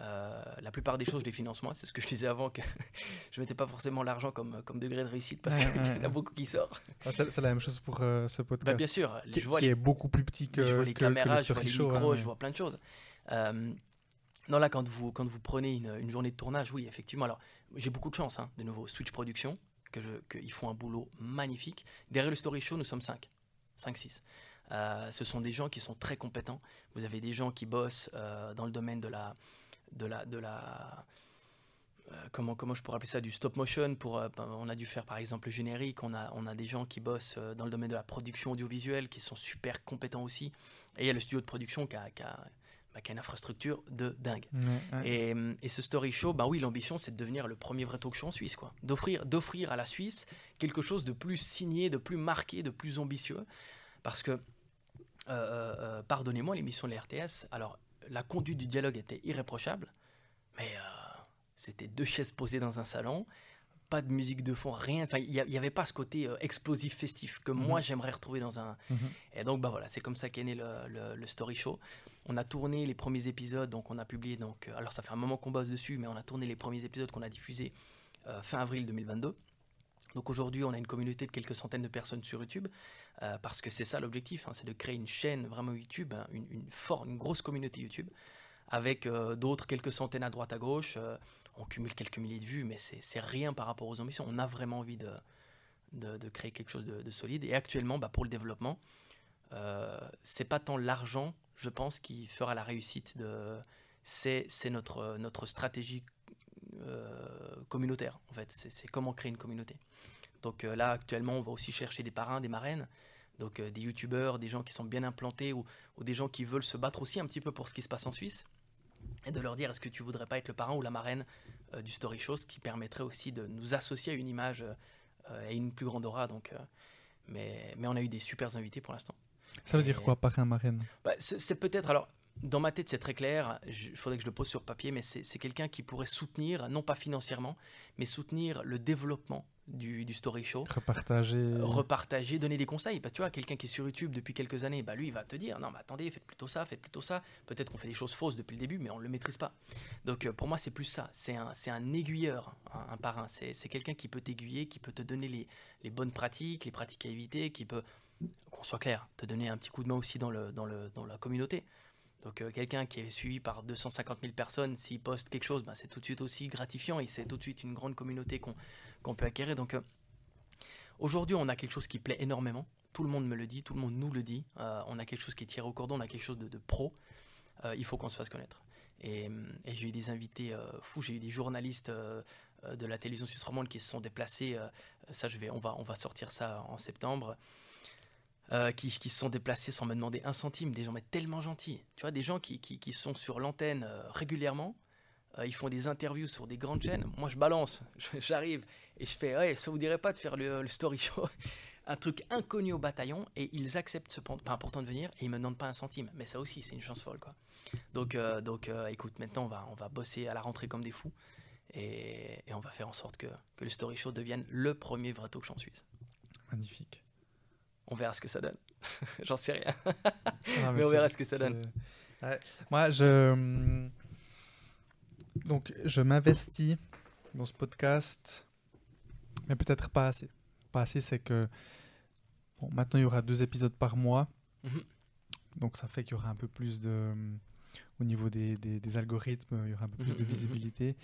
euh, la plupart des choses, je les finance moi. C'est ce que je disais avant, que je ne mettais pas forcément l'argent comme, comme degré de réussite parce qu'il y en a beaucoup qui sortent.
Ah, c'est la même chose pour euh, ce podcast.
Bah, bien sûr.
Qui, je vois est beaucoup plus petit que.
Je vois les caméras,
je
vois les micros, je vois plein de choses. Euh, non, là, quand vous, quand vous prenez une, une journée de tournage, oui, effectivement. Alors, j'ai beaucoup de chance, hein, de nouveau. Switch Production, que qu'ils font un boulot magnifique. Derrière le Story Show, nous sommes 5. 5-6. ce sont des gens qui sont très compétents. Vous avez des gens qui bossent dans le domaine de la, de la, de la euh, comment, comment je pourrais appeler ça, du stop motion. Pour, euh, ben, on a dû faire par exemple le générique. On a, on a des gens qui bossent euh, dans le domaine de la production audiovisuelle qui sont super compétents aussi. Et il y a le studio de production qui a, qui a, bah, qui a une infrastructure de dingue. Et, et, ce story show, bah oui, l'ambition c'est de devenir le premier vrai talk show en Suisse, quoi. D'offrir, d'offrir à la Suisse quelque chose de plus signé, de plus marqué, de plus ambitieux. Parce que, pardonnez-moi, l'émission de la RTS, alors la conduite du dialogue était irréprochable, mais euh, c'était deux chaises posées dans un salon, pas de musique de fond, rien. Enfin, il n'y avait pas ce côté euh, explosif, festif que mhm. moi j'aimerais retrouver dans un. Mhm. Et donc, bah voilà, c'est comme ça qu'est né le, Story Show. On a tourné les premiers épisodes, donc on a publié. Donc, euh, alors ça fait un moment qu'on bosse dessus, mais on a tourné les premiers épisodes qu'on a diffusés fin avril 2022. Donc aujourd'hui, on a une communauté de quelques centaines de personnes sur YouTube, euh, parce que c'est ça l'objectif, hein, c'est de créer une chaîne vraiment YouTube, hein, une, une, grosse communauté YouTube, avec euh, d'autres quelques centaines à droite à gauche. Euh, on cumule quelques milliers de vues, mais c'est rien par rapport aux ambitions. On a vraiment envie de, de, créer quelque chose de, solide. Et actuellement, bah, pour le développement, c'est pas tant l'argent, je pense, qui fera la réussite de. C'est notre, notre stratégie communautaire, en fait. C'est comment créer une communauté. Donc euh, là, actuellement, on va aussi chercher des parrains, des marraines, donc euh, des youtubeurs, des gens qui sont bien implantés ou, des gens qui veulent se battre aussi un petit peu pour ce qui se passe en Suisse. et de leur dire est-ce que tu voudrais pas être le parrain ou la marraine euh, du Story Show, ce qui permettrait aussi de nous associer à une image et une plus grande aura. Donc, mais, mais on a eu des super invités pour l'instant.
Ça veut dire quoi, parrain, marraine?
Bah, C'est peut-être, alors dans ma tête, c'est très clair. Il faudrait que je le pose sur papier, mais c'est quelqu'un qui pourrait soutenir, non pas financièrement, mais soutenir le développement du, story show.
Repartager. Euh,
repartager, donner des conseils. Que tu vois, quelqu'un qui est sur YouTube depuis quelques années, bah lui, il va te dire non, mais attendez, faites plutôt ça, faites plutôt ça. Peut-être qu'on fait des choses fausses depuis le début, mais on ne le maîtrise pas. Donc euh, pour moi, c'est plus ça. C'est un, un aiguilleur, un, parrain. C'est quelqu'un qui peut t'aiguiller, qui peut te donner les, les, bonnes pratiques, les pratiques à éviter, qui peut, qu'on soit clair, te donner un petit coup de main aussi dans, le, dans, le, dans la communauté. Donc euh, quelqu'un qui est suivi par 250 000 personnes, s'il poste quelque chose, bah, c'est tout de suite aussi gratifiant et c'est tout de suite une grande communauté qu'on peut acquérir. Donc Aujourd'hui, on a quelque chose qui plaît énormément. Tout le monde me le dit, tout le monde nous le dit. Euh, on a quelque chose qui est tiré au cordon, on a quelque chose de, pro. Euh, il faut qu'on se fasse connaître. Et, j'ai eu des invités euh, fous, j'ai eu des journalistes de la télévision suisse romande qui se sont déplacés. ça, on va sortir ça en septembre. Qui, se sont déplacés sans me demander un centime, des gens mais tellement gentils. Tu vois, des gens qui, sont sur l'antenne régulièrement, euh, ils font des interviews sur des grandes chaînes. Moi, je balance, j'arrive et je fais Ouais, ça vous dirait pas de faire le, story show? Un truc inconnu au bataillon et ils acceptent ce pas important de venir et ils me demandent pas un centime. Mais ça aussi, c'est une chance folle, quoi. Donc, euh, donc euh, écoute, maintenant, on va, bosser à la rentrée comme des fous et, on va faire en sorte que, que, le story show devienne le premier vrai talk show en Suisse.
Magnifique.
On verra ce que ça donne. J'en sais rien. Mais, on verra ce que ça donne.
Moi, je hum, donc, je m'investis dans ce podcast, mais peut-être pas assez. Pas assez, c'est que bon, maintenant il y aura deux épisodes par mois. Mhm. Donc, ça fait qu'il y aura un peu plus de. Au niveau des, des, algorithmes, il y aura un peu plus de mhm. visibilité.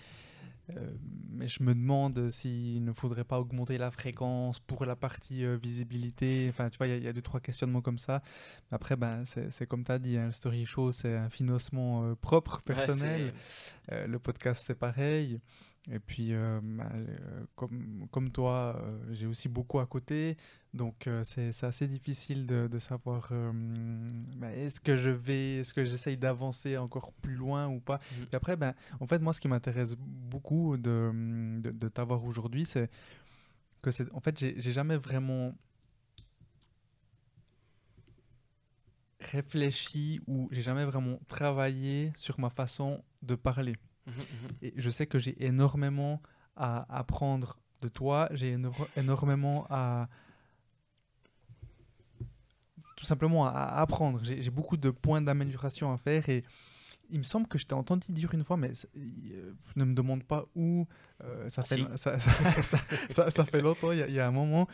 Euh, mais je me demande s'il ne faudrait pas augmenter la fréquence pour la partie euh, visibilité. Enfin, tu vois, il y, a deux, trois questionnements comme ça. Après, ben, c'est comme tu as dit, hein, le story show, c'est un financement euh, propre, personnel. le podcast, c'est pareil. Et puis, euh, bah, euh, comme, comme toi, euh, j'ai aussi beaucoup à côté. Donc, c'est assez difficile de, de savoir bah, est-ce que je vais, est-ce que j'essaye d'avancer encore plus loin ou pas. Mmh. Et après, ben, en fait, moi, ce qui m'intéresse beaucoup de, de, de t'avoir aujourd'hui, c'est que c'est. En fait, j'ai jamais vraiment réfléchi ou j'ai jamais vraiment travaillé sur ma façon de parler. Mhm, mhm. Et je sais que j'ai énormément à apprendre de toi, j'ai énormément à tout simplement à apprendre. J'ai beaucoup de points d'amélioration à faire et il me semble que je t'ai entendu dire une fois, mais euh, ne me demande pas où. Euh, ça, ah, fait, ça, ça, fait longtemps, il y, y, a un moment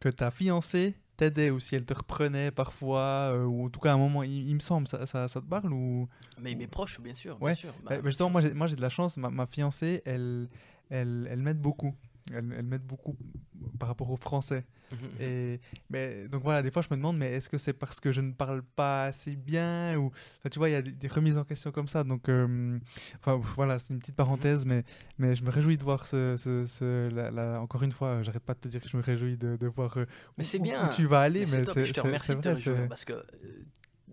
que ta fiancée t'aidait ou si elle te reprenait parfois, euh, ou en tout cas à un moment, il, me semble, ça, ça, ça, te parle ou...
Mais mes proches, bien sûr. Bien sûr.
Bah, justement, moi j'ai de la chance, ma, ma fiancée, elle, elle, elle m'aide beaucoup. Elle, elle m'aide beaucoup par rapport au français. Mhm, mhm. Et, mais, donc voilà, des fois je me demande, mais est-ce que c'est parce que je ne parle pas assez bien ou, enfin, Tu vois, il y a des, remises en question comme ça. Donc euh, enfin, voilà, c'est une petite parenthèse, mais, mais je me réjouis de voir ce... ce, encore une fois, j'arrête pas de te dire que je me réjouis de, de voir euh,
mais où, bien.
où, tu vas aller. Mais,
c'est Je te remercie de te parce que euh,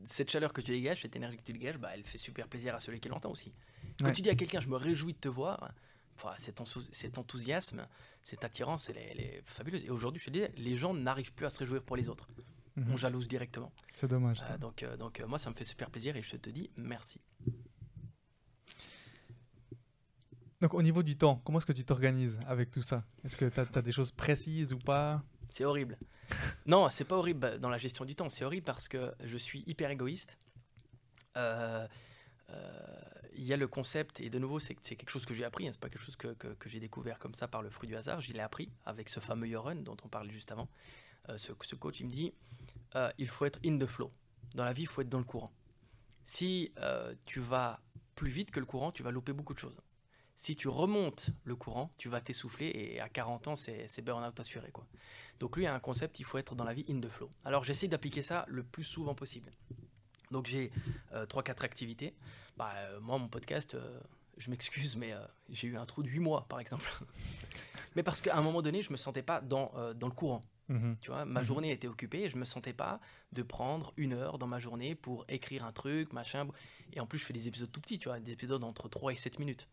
cette chaleur que tu dégages, cette énergie que tu dégages, bah, elle fait super plaisir à celui qui l'entend aussi. Quand tu dis à quelqu'un, je me réjouis de te voir, cet, enthousiasme, cette attirance, elle est, fabuleuse. Et aujourd'hui, je te dis, les gens n'arrivent plus à se réjouir pour les autres. Mhm. On jalouse directement.
C'est dommage.
Euh, donc, euh, donc euh, moi, ça me fait super plaisir et je te dis merci.
Donc au niveau du temps, comment est-ce que tu t'organises avec tout ça? Est-ce que tu as, des choses précises ou pas?
C'est horrible. non, c'est pas horrible dans la gestion du temps. C'est horrible parce que je suis hyper égoïste. Euh, il y a le concept, et de nouveau, c'est quelque chose que j'ai appris, hein, c'est pas quelque chose que, j'ai découvert comme ça par le fruit du hasard, je l'ai appris avec ce fameux Yoren dont on parlait juste avant. Euh, ce, coach, il me dit euh, il faut être in the flow. Dans la vie, il faut être dans le courant. Si tu vas plus vite que le courant, tu vas louper beaucoup de choses. Si tu remontes le courant, tu vas t'essouffler et à 40 ans, c'est burn-out assuré. Quoi. Donc lui a un concept, il faut être dans la vie in the flow. Alors j'essaie d'appliquer ça le plus souvent possible. Donc j'ai euh, 3-4 activités. Bah, euh, moi, mon podcast, euh, je m'excuse, mais euh, j'ai eu un trou de 8 mois, par exemple. mais parce qu'à un moment donné, je me sentais pas dans, dans le courant. Mhm. Tu vois, ma
Mhm.
journée était occupée et je me sentais pas de prendre une heure dans ma journée pour écrire un truc, machin. Et en plus, je fais des épisodes tout petits, tu vois, des épisodes entre 3 et 7 minutes.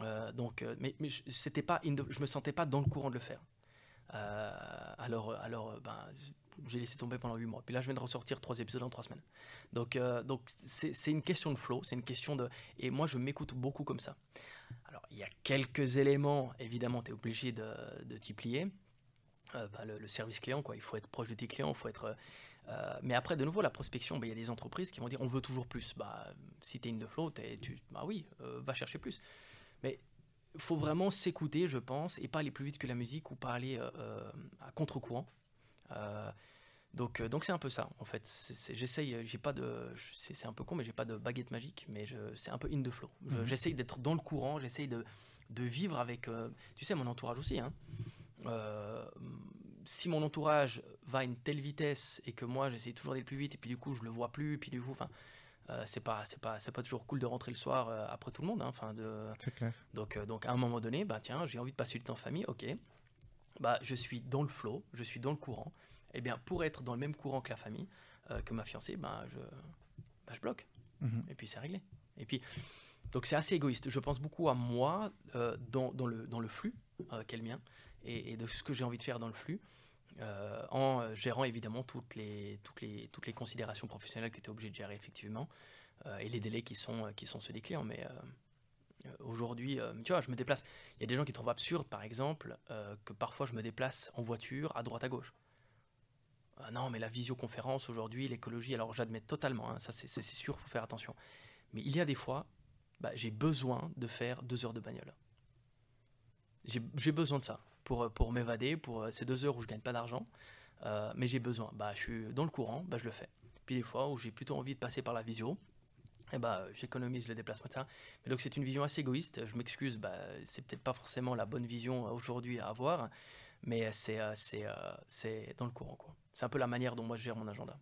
Euh, donc, mais, mais je, c'était pas je me sentais pas dans le courant de le faire. Euh, alors, alors ben, j'ai laissé tomber pendant 8 mois. Puis là, je viens de ressortir 3 épisodes en 3 semaines. Donc, euh, donc c'est, une question de flow, c'est une question de. Et moi, je m'écoute beaucoup comme ça. Alors, il y a quelques éléments, évidemment, tu es obligé de, de t'y plier. Euh, ben, le, service client, quoi. Il faut être proche de tes clients, il faut être. euh, mais après, de nouveau, la prospection, ben, il y a des entreprises qui vont dire on veut toujours plus. Bah, si tu es une de flow, t'es- tu, bah oui, va chercher plus. Mais il faut vraiment s'écouter, je pense, et pas aller plus vite que la musique ou pas aller à contre-courant. Euh, donc, euh, donc c'est un peu ça, en fait. J'essaye, euh, j'ai pas de, c'est un peu con, mais j'ai pas de baguette magique, mais c'est un peu in the flow. Je-
Mhm.
J'essaye d'être dans le courant, j'essaye de, de vivre avec, euh, tu sais, mon entourage aussi. Hein. Euh, si mon entourage va à une telle vitesse et que moi j'essaye toujours d'aller plus vite et puis du coup je le vois plus et puis du coup, enfin, euh, c'est pas, c'est pas, c'est pas toujours cool de rentrer le soir après tout le monde. hein, Enfin, de,
C'est clair.
donc, donc à un moment donné, bah tiens, j'ai envie de passer du temps en famille, ok. Bah je suis dans le flow, je suis dans le courant. Et bien pour être dans le même courant que la famille, euh, que ma fiancée, bah je, bah, je bloque.
Mhm.
Et puis c'est réglé. Et puis donc c'est assez égoïste. Je pense beaucoup à moi euh, dans, dans le dans le flux euh, qu'est le mien et, et de ce que j'ai envie de faire dans le flux. euh, en gérant évidemment toutes les, toutes, les, toutes les considérations professionnelles que tu es obligé de gérer effectivement et les délais qui sont, qui sont ceux des clients. Mais aujourd'hui, euh, tu vois, je me déplace. Il y a des gens qui trouvent absurde, par exemple, euh, que parfois je me déplace en voiture à droite à gauche. Ah non, mais la visioconférence aujourd'hui, l'écologie, alors j'admets totalement, hein, ça c'est sûr, faut faire attention. Mais il y a des fois, bah, j'ai besoin de faire deux heures de bagnole. J'ai besoin de ça pour, euh, pour m'évader, pour euh, ces deux heures où je gagne pas d'argent. Euh, mais j'ai besoin. Bah, je suis dans le courant, bah, je le fais. Puis des fois où j'ai plutôt envie de passer par la visio, eh bah, j'économise le déplacement. Mais donc c'est une vision assez égoïste. Je m'excuse, bah, c'est peut-être pas forcément la bonne vision euh, aujourd'hui à avoir, mais c'est euh, c'est euh, c'est dans le courant. quoi. C'est un peu la manière dont moi je gère mon agenda.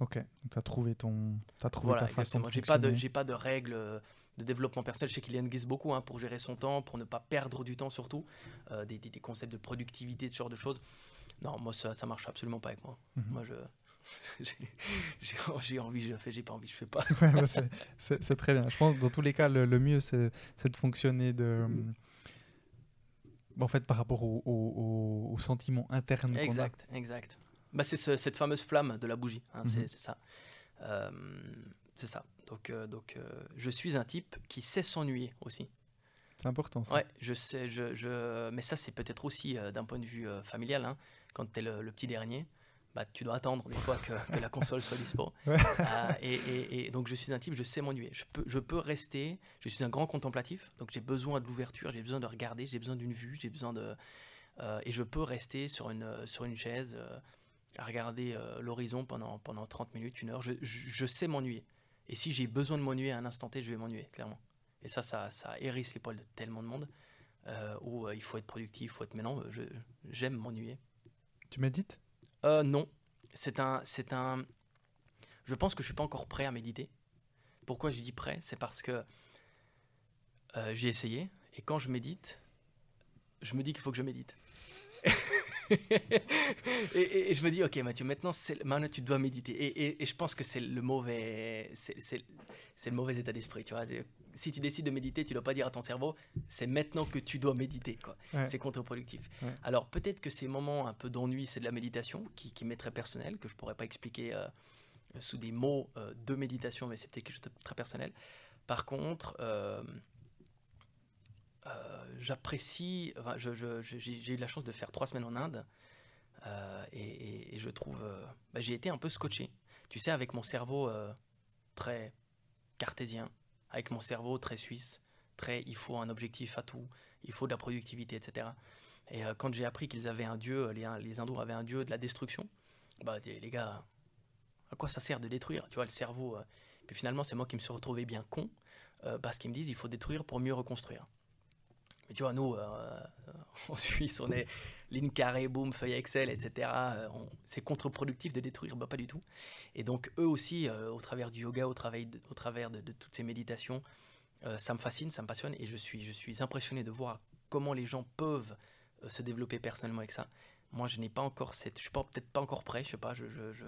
Ok, donc tu as trouvé, ton... as trouvé
Voilà,
ta façon de
J'ai pas de j'ai pas de règles euh, de développement personnel. Je sais qu'il y en guise beaucoup hein, pour gérer son temps, pour ne pas perdre du temps surtout, euh, des, des- des concepts de productivité, ce genre de choses. Non, moi ça ça marche absolument pas avec moi.
Mhm.
Moi je j'ai- envie, je fais, j'ai pas envie, je fais pas.
Ouais, bah, c'est- très bien. Je pense que dans tous les cas, le, le mieux, c'est de fonctionner de. En fait, par rapport au, au, au- sentiment interne a.
Exact, exact. Bah, c'est ce- cette fameuse flamme de la bougie, hein, c'est
Mhm.
c'est ça. Euh, c'est ça. Donc, euh, donc euh, je suis un type qui sait s'ennuyer aussi.
C'est important, ça.
Ouais, je sais, je, je... mais ça c'est peut-être aussi d'un point de vue familial, hein, quand tu es le, le petit dernier, bah, tu dois attendre des fois que, que la console soit dispo.
Ouais.
Euh, et, et- et donc je suis un type, je sais m'ennuyer. Je peux, je peux rester, je suis un grand contemplatif, donc j'ai besoin de l'ouverture, j'ai besoin de regarder, j'ai besoin d'une vue, j'ai besoin de... euh, et je peux rester sur une, sur une chaise euh, à regarder l'horizon pendant, pendant 30 minutes, une heure. Je, je- je sais m'ennuyer. Et si j'ai besoin de m'ennuyer à un instant T, je vais m'ennuyer, clairement. Et ça, ça, ça hérisse les poils de tellement de monde où il faut être productif, il faut être. Mais non, j'aime m'ennuyer.
Tu médites?
Euh, non, c'est un, c'est un. Je pense que je suis pas encore prêt à méditer. Pourquoi je dis prêt? C'est parce que euh, j'ai essayé et quand je médite, je me dis qu'il faut que je médite. et, je me dis, ok Mathieu, maintenant, maintenant tu dois méditer. Et, et- et je pense que c'est le mauvais, c'est, le mauvais état d'esprit. Tu vois, si tu décides de méditer, tu dois pas dire à ton cerveau, c'est maintenant que tu dois méditer. Quoi.
Ouais.
C'est contre-productif.
Ouais.
Alors peut-être que ces moments un peu d'ennui, c'est de la méditation qui, qui m'est très personnel, que je pourrais pas expliquer euh, sous des mots euh, de méditation, mais c'est peut-être quelque chose de très personnel. Par contre, euh, j'apprécie, enfin, j'ai eu la chance de faire trois semaines en Inde euh, et, je trouve, euh, bah, j'ai été un peu scotché. Tu sais, avec mon cerveau euh, très cartésien, avec mon cerveau très suisse, très il faut un objectif à tout, il faut de la productivité, etc. Et euh, quand j'ai appris qu'ils avaient un dieu, les, les hindous avaient un dieu de la destruction, bah les gars, à quoi ça sert de détruire Tu vois, le cerveau. euh, Puis finalement, c'est moi qui me suis retrouvé bien con euh, parce qu'ils me disent il faut détruire pour mieux reconstruire. Mais tu vois, nous, euh, en Suisse, on est ligne carrée, boum, feuille Excel, etc. Euh, C'est contre-productif de détruire, bah, pas du tout. Et donc, eux aussi, euh, au travers du yoga, au, travail au travers de, toutes ces méditations, euh, ça me fascine, ça me passionne et je suis, je suis impressionné de voir comment les gens peuvent se développer personnellement avec ça. Moi, je n'ai pas encore cette. Je suis peut-être pas encore prêt, je sais pas. Je, je...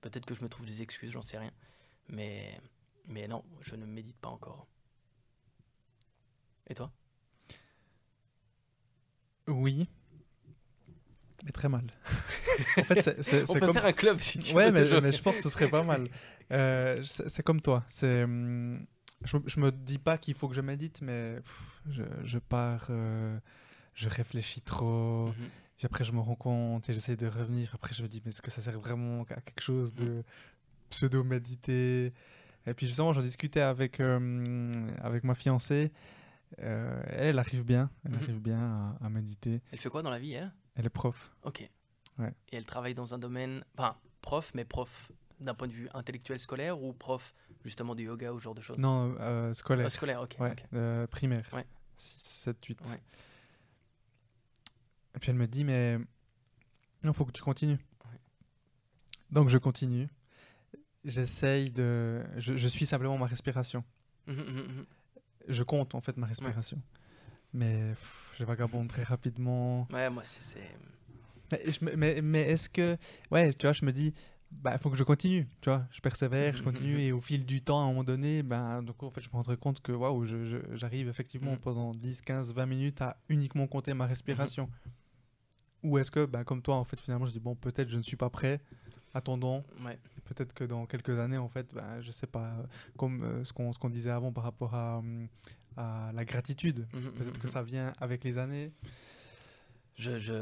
Peut-être que je me trouve des excuses, j'en sais rien. Mais, mais non, je ne médite pas encore. Et toi?
Oui. Mais très mal. en fait, c'est,
On peut
comme...
faire un club si tu
ouais,
veux.
mais,
toujours.
mais je pense que ce serait pas mal. Euh, c'est, comme toi. C'est, hum, je, je me dis pas qu'il faut que je médite, mais pff, je, je pars, euh, je réfléchis trop.
Mhm.
Puis après, je me rends compte et j'essaie de revenir. Après, je me dis, mais est-ce que ça sert vraiment à quelque chose de pseudo-méditer? Et puis justement, j'en discutais avec, euh, avec ma fiancée. Euh, elle, arrive bien, elle
Mhm.
arrive bien à, à méditer.
Elle fait quoi dans la vie, elle?
Elle est prof.
Ok.
Ouais.
Et elle travaille dans un domaine. Enfin, prof, mais prof d'un point de vue intellectuel scolaire ou prof justement du yoga ou ce genre de choses?
Non, euh, scolaire.
Ah, Scolaire, ok.
ouais, euh, primaire.
Ouais.
6, 7, 8.
Ouais.
Et puis elle me dit, mais il faut que tu continues.
Ouais.
Donc je continue. J'essaye de. Je, je suis simplement ma respiration.
Mhm, mhm, mhm.
Je compte en fait ma respiration. Mais pff, je vagabonde très rapidement.
Ouais, moi, c'est-.
Mais, mais, mais est-ce que. Ouais, tu vois, je me dis. Bah, faut que je continue, tu vois. Je persévère, je
Mhm,
continue, et au fil du temps, à un moment donné, ben, donc, en fait, je me rendrai compte que waouh, j'arrive effectivement
Mhm.
pendant 10, 15, 20 minutes à uniquement compter ma respiration. Ou est-ce que, bah, comme toi, en fait, finalement, je dis, bon, peut-être je ne suis pas prêt, attendons,
Ouais.
peut-être que dans quelques années, en fait, ben, je sais pas, euh, comme euh, ce qu'on disait avant par rapport à, hum, à la gratitude,
Mhm,
peut-être que
mhm.
ça vient avec les années.
Je, je...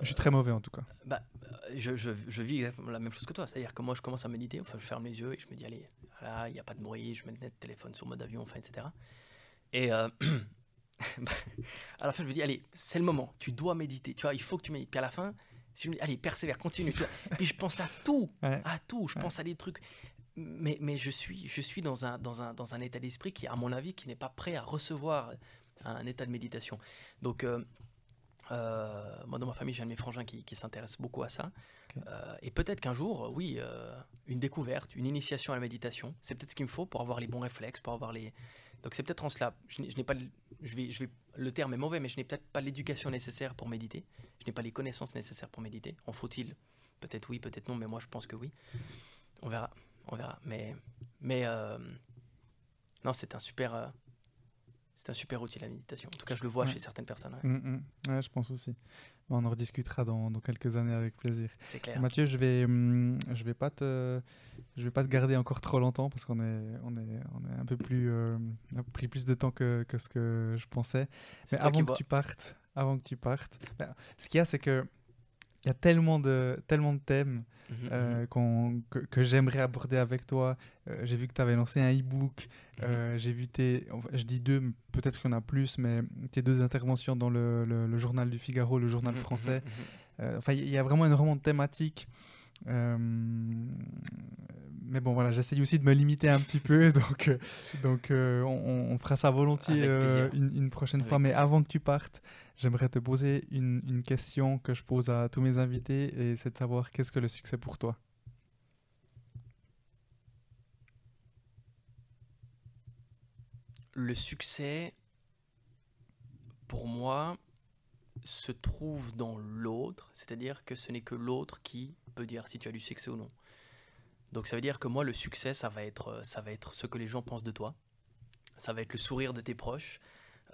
Je suis très mauvais en tout cas.
Bah, euh, je, je, je vis exactement la même chose que toi. C'est-à-dire que moi, je commence à méditer, enfin, je ferme les yeux et je me dis, allez, là, il n'y a pas de bruit, je mets le téléphone sur mode avion, enfin, etc. Et euh, bah, à la fin, je me dis, allez, c'est le moment, tu dois méditer, tu vois, il faut que tu médites. Puis à la fin, si je me dis, allez, persévère, continue. Puis je pense à tout,
Ouais.
à tout, je
Ouais.
pense à des trucs. Mais, mais je suis, je suis dans, un, dans, un, dans un état d'esprit qui, à mon avis, qui n'est pas prêt à recevoir un état de méditation. Donc, euh, euh, moi, dans ma famille, j'ai un de mes frangins qui, qui s'intéresse beaucoup à ça. Euh, et peut-être qu'un jour, oui, une découverte, une initiation à la méditation, c'est peut-être ce qu'il me faut pour avoir les bons réflexes, pour avoir les. Donc c'est peut-être en cela. Je n'ai pas, je vais, je vais, le terme est mauvais, mais je n'ai peut-être pas l'éducation nécessaire pour méditer. Je n'ai pas les connaissances nécessaires pour méditer. En faut-il? Peut-être oui, peut-être non, mais moi je pense que oui. On verra, on verra. Mais, mais euh, non, c'est un super, euh, c'est un super outil la méditation. En tout cas, je le vois
Ouais.
chez certaines personnes. ouais.
Mm, mm. Ouais, je pense aussi. Bon, on en rediscutera dans, dans quelques années avec plaisir.
C'est clair.
Mathieu, je vais, hum, je vais pas te, je vais pas te garder encore trop longtemps parce qu'on est, on est, on est un peu plus, euh, on a pris plus de temps que, que ce que je pensais. Mais avant que tu partes, avant que tu partes, ben, ce qu'il y a, c'est que il y a tellement de, tellement de thèmes
Mhm, mhm.
euh, qu'on- que, que j'aimerais aborder avec toi. Euh, j'ai vu que tu avais lancé un e-book.
Mhm.
Euh, j'ai vu tes, enfin, je dis deux, peut-être qu'il y en a plus, mais tes deux interventions dans le, le- le journal du Figaro, le journal
Mhm,
français.
mhm, mhm.
Enfin, il y a vraiment énormément de thématiques. Mais bon, voilà, j'essaye aussi de me limiter un petit peu, donc, donc on, on fera ça volontiers une, une prochaine
Avec
fois. Mais avant que tu partes, j'aimerais te poser une, question que je pose à tous mes invités, et c'est de savoir qu'est-ce que le succès pour toi?
Le succès, pour moi, se trouve dans l'autre, c'est-à-dire que ce n'est que l'autre qui peut dire si tu as du succès ou non. Donc ça veut dire que moi, le succès, ça va être, ça va être ce que les gens pensent de toi, ça va être le sourire de tes proches.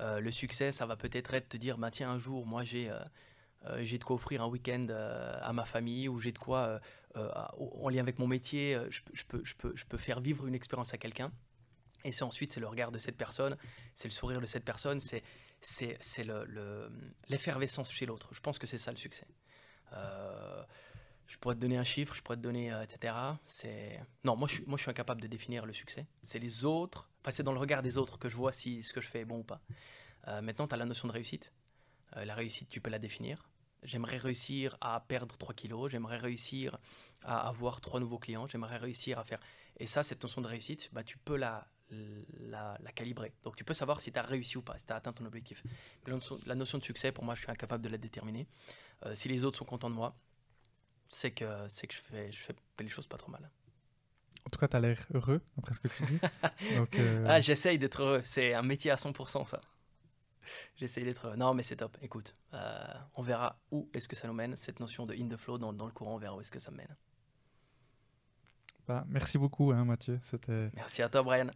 Euh, le succès, ça va peut-être être te dire, bah, tiens, un jour, moi, j'ai euh, euh, de quoi offrir un week-end à ma famille, ou j'ai de quoi, en lien avec mon métier, je, peux- je, peux, je, peux, faire vivre une expérience à quelqu'un. Et c'est ensuite, c'est le regard de cette personne, c'est le sourire de cette personne, c'est c'est le- l'effervescence chez l'autre. Je pense que c'est ça le succès. Je pourrais te donner un chiffre, je pourrais te donner, etc. Non, moi je, moi je suis incapable de définir le succès. C'est les autres, enfin c'est dans le regard des autres que je vois si ce que je fais est bon ou pas. Euh, maintenant, tu as la notion de réussite. Euh, la réussite, tu peux la définir. J'aimerais réussir à perdre 3 kilos, j'aimerais réussir à avoir trois nouveaux clients, j'aimerais réussir à faire. Et ça, cette notion de réussite, bah, tu peux la, calibrer. Donc tu peux savoir si tu as réussi ou pas, si tu as atteint ton objectif. La notion, la notion de succès, pour moi, je suis incapable de la déterminer. Euh, si les autres sont contents de moi, c'est que, que je, fais, je fais les choses pas trop mal.
En tout cas, tu as l'air heureux, après ce que tu dis. Donc, euh,
Ah, j'essaye d'être heureux. C'est un métier à 100%, ça. J'essaie d'être. Non, mais c'est top. Écoute, euh, on verra où est-ce que ça nous mène, cette notion de in the flow dans, dans le courant, on verra où est-ce que ça mène.
Bah, merci beaucoup, hein, Mathieu. C'était.
Merci à toi, Brian.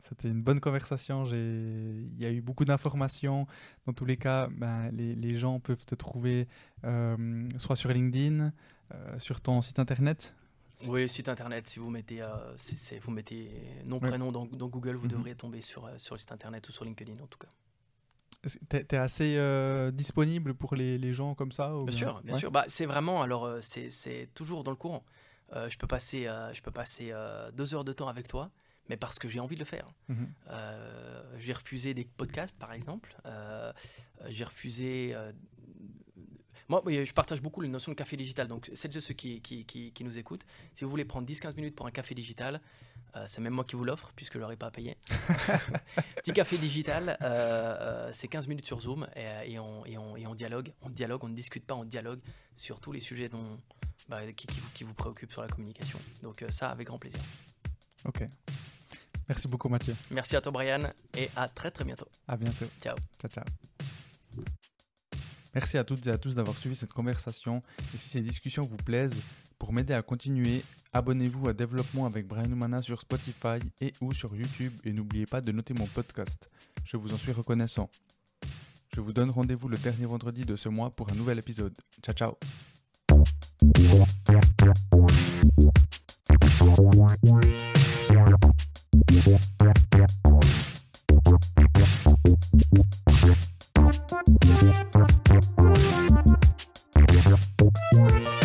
C'était une bonne conversation. Il y a eu beaucoup d'informations. Dans tous les cas, ben, les, les, gens peuvent te trouver euh, soit sur LinkedIn, euh, sur ton site internet.
Oui, site internet. Si vous mettez, euh, c vous mettez nom, ouais. prénom dans, dans, Google, vous mm -hmm. devriez tomber sur, euh, sur le site internet ou sur LinkedIn en tout cas.
Tu es, assez euh, disponible pour les, les, gens comme ça
ou Bien, sûr, bien ouais. sûr. Bah, c'est vraiment, alors c'est toujours dans le courant. Euh, je peux passer, euh, je peux passer deux heures de temps avec toi, mais parce que j'ai envie de le faire. Mm -hmm. j'ai refusé des podcasts, par exemple. j'ai refusé. Moi, je partage beaucoup la notion de café digital. Donc, celles et ceux qui, qui, qui, qui nous écoutent, si vous voulez prendre 10-15 minutes pour un café digital, euh, c'est même moi qui vous l'offre, puisque je ne l'aurais pas payé. Petit café digital, euh, euh, c'est 15 minutes sur Zoom et, et, on, et, on, et, on, dialogue. On dialogue, on ne discute pas, on dialogue sur tous les sujets dont, bah, qui, qui, vous, qui, vous, préoccupent sur la communication. Donc ça, avec grand plaisir.
Ok. Merci beaucoup Mathieu.
Merci à toi Brian et à très très bientôt.
À bientôt.
Ciao.
Ciao, ciao. Merci à toutes et à tous d'avoir suivi cette conversation. Et si ces discussions vous plaisent, pour m'aider à continuer, abonnez-vous à Développement avec Brian Humana sur Spotify et ou sur YouTube et n'oubliez pas de noter mon podcast. Je vous en suis reconnaissant. Je vous donne rendez-vous le dernier vendredi de ce mois pour un nouvel épisode. Ciao ciao Thank you.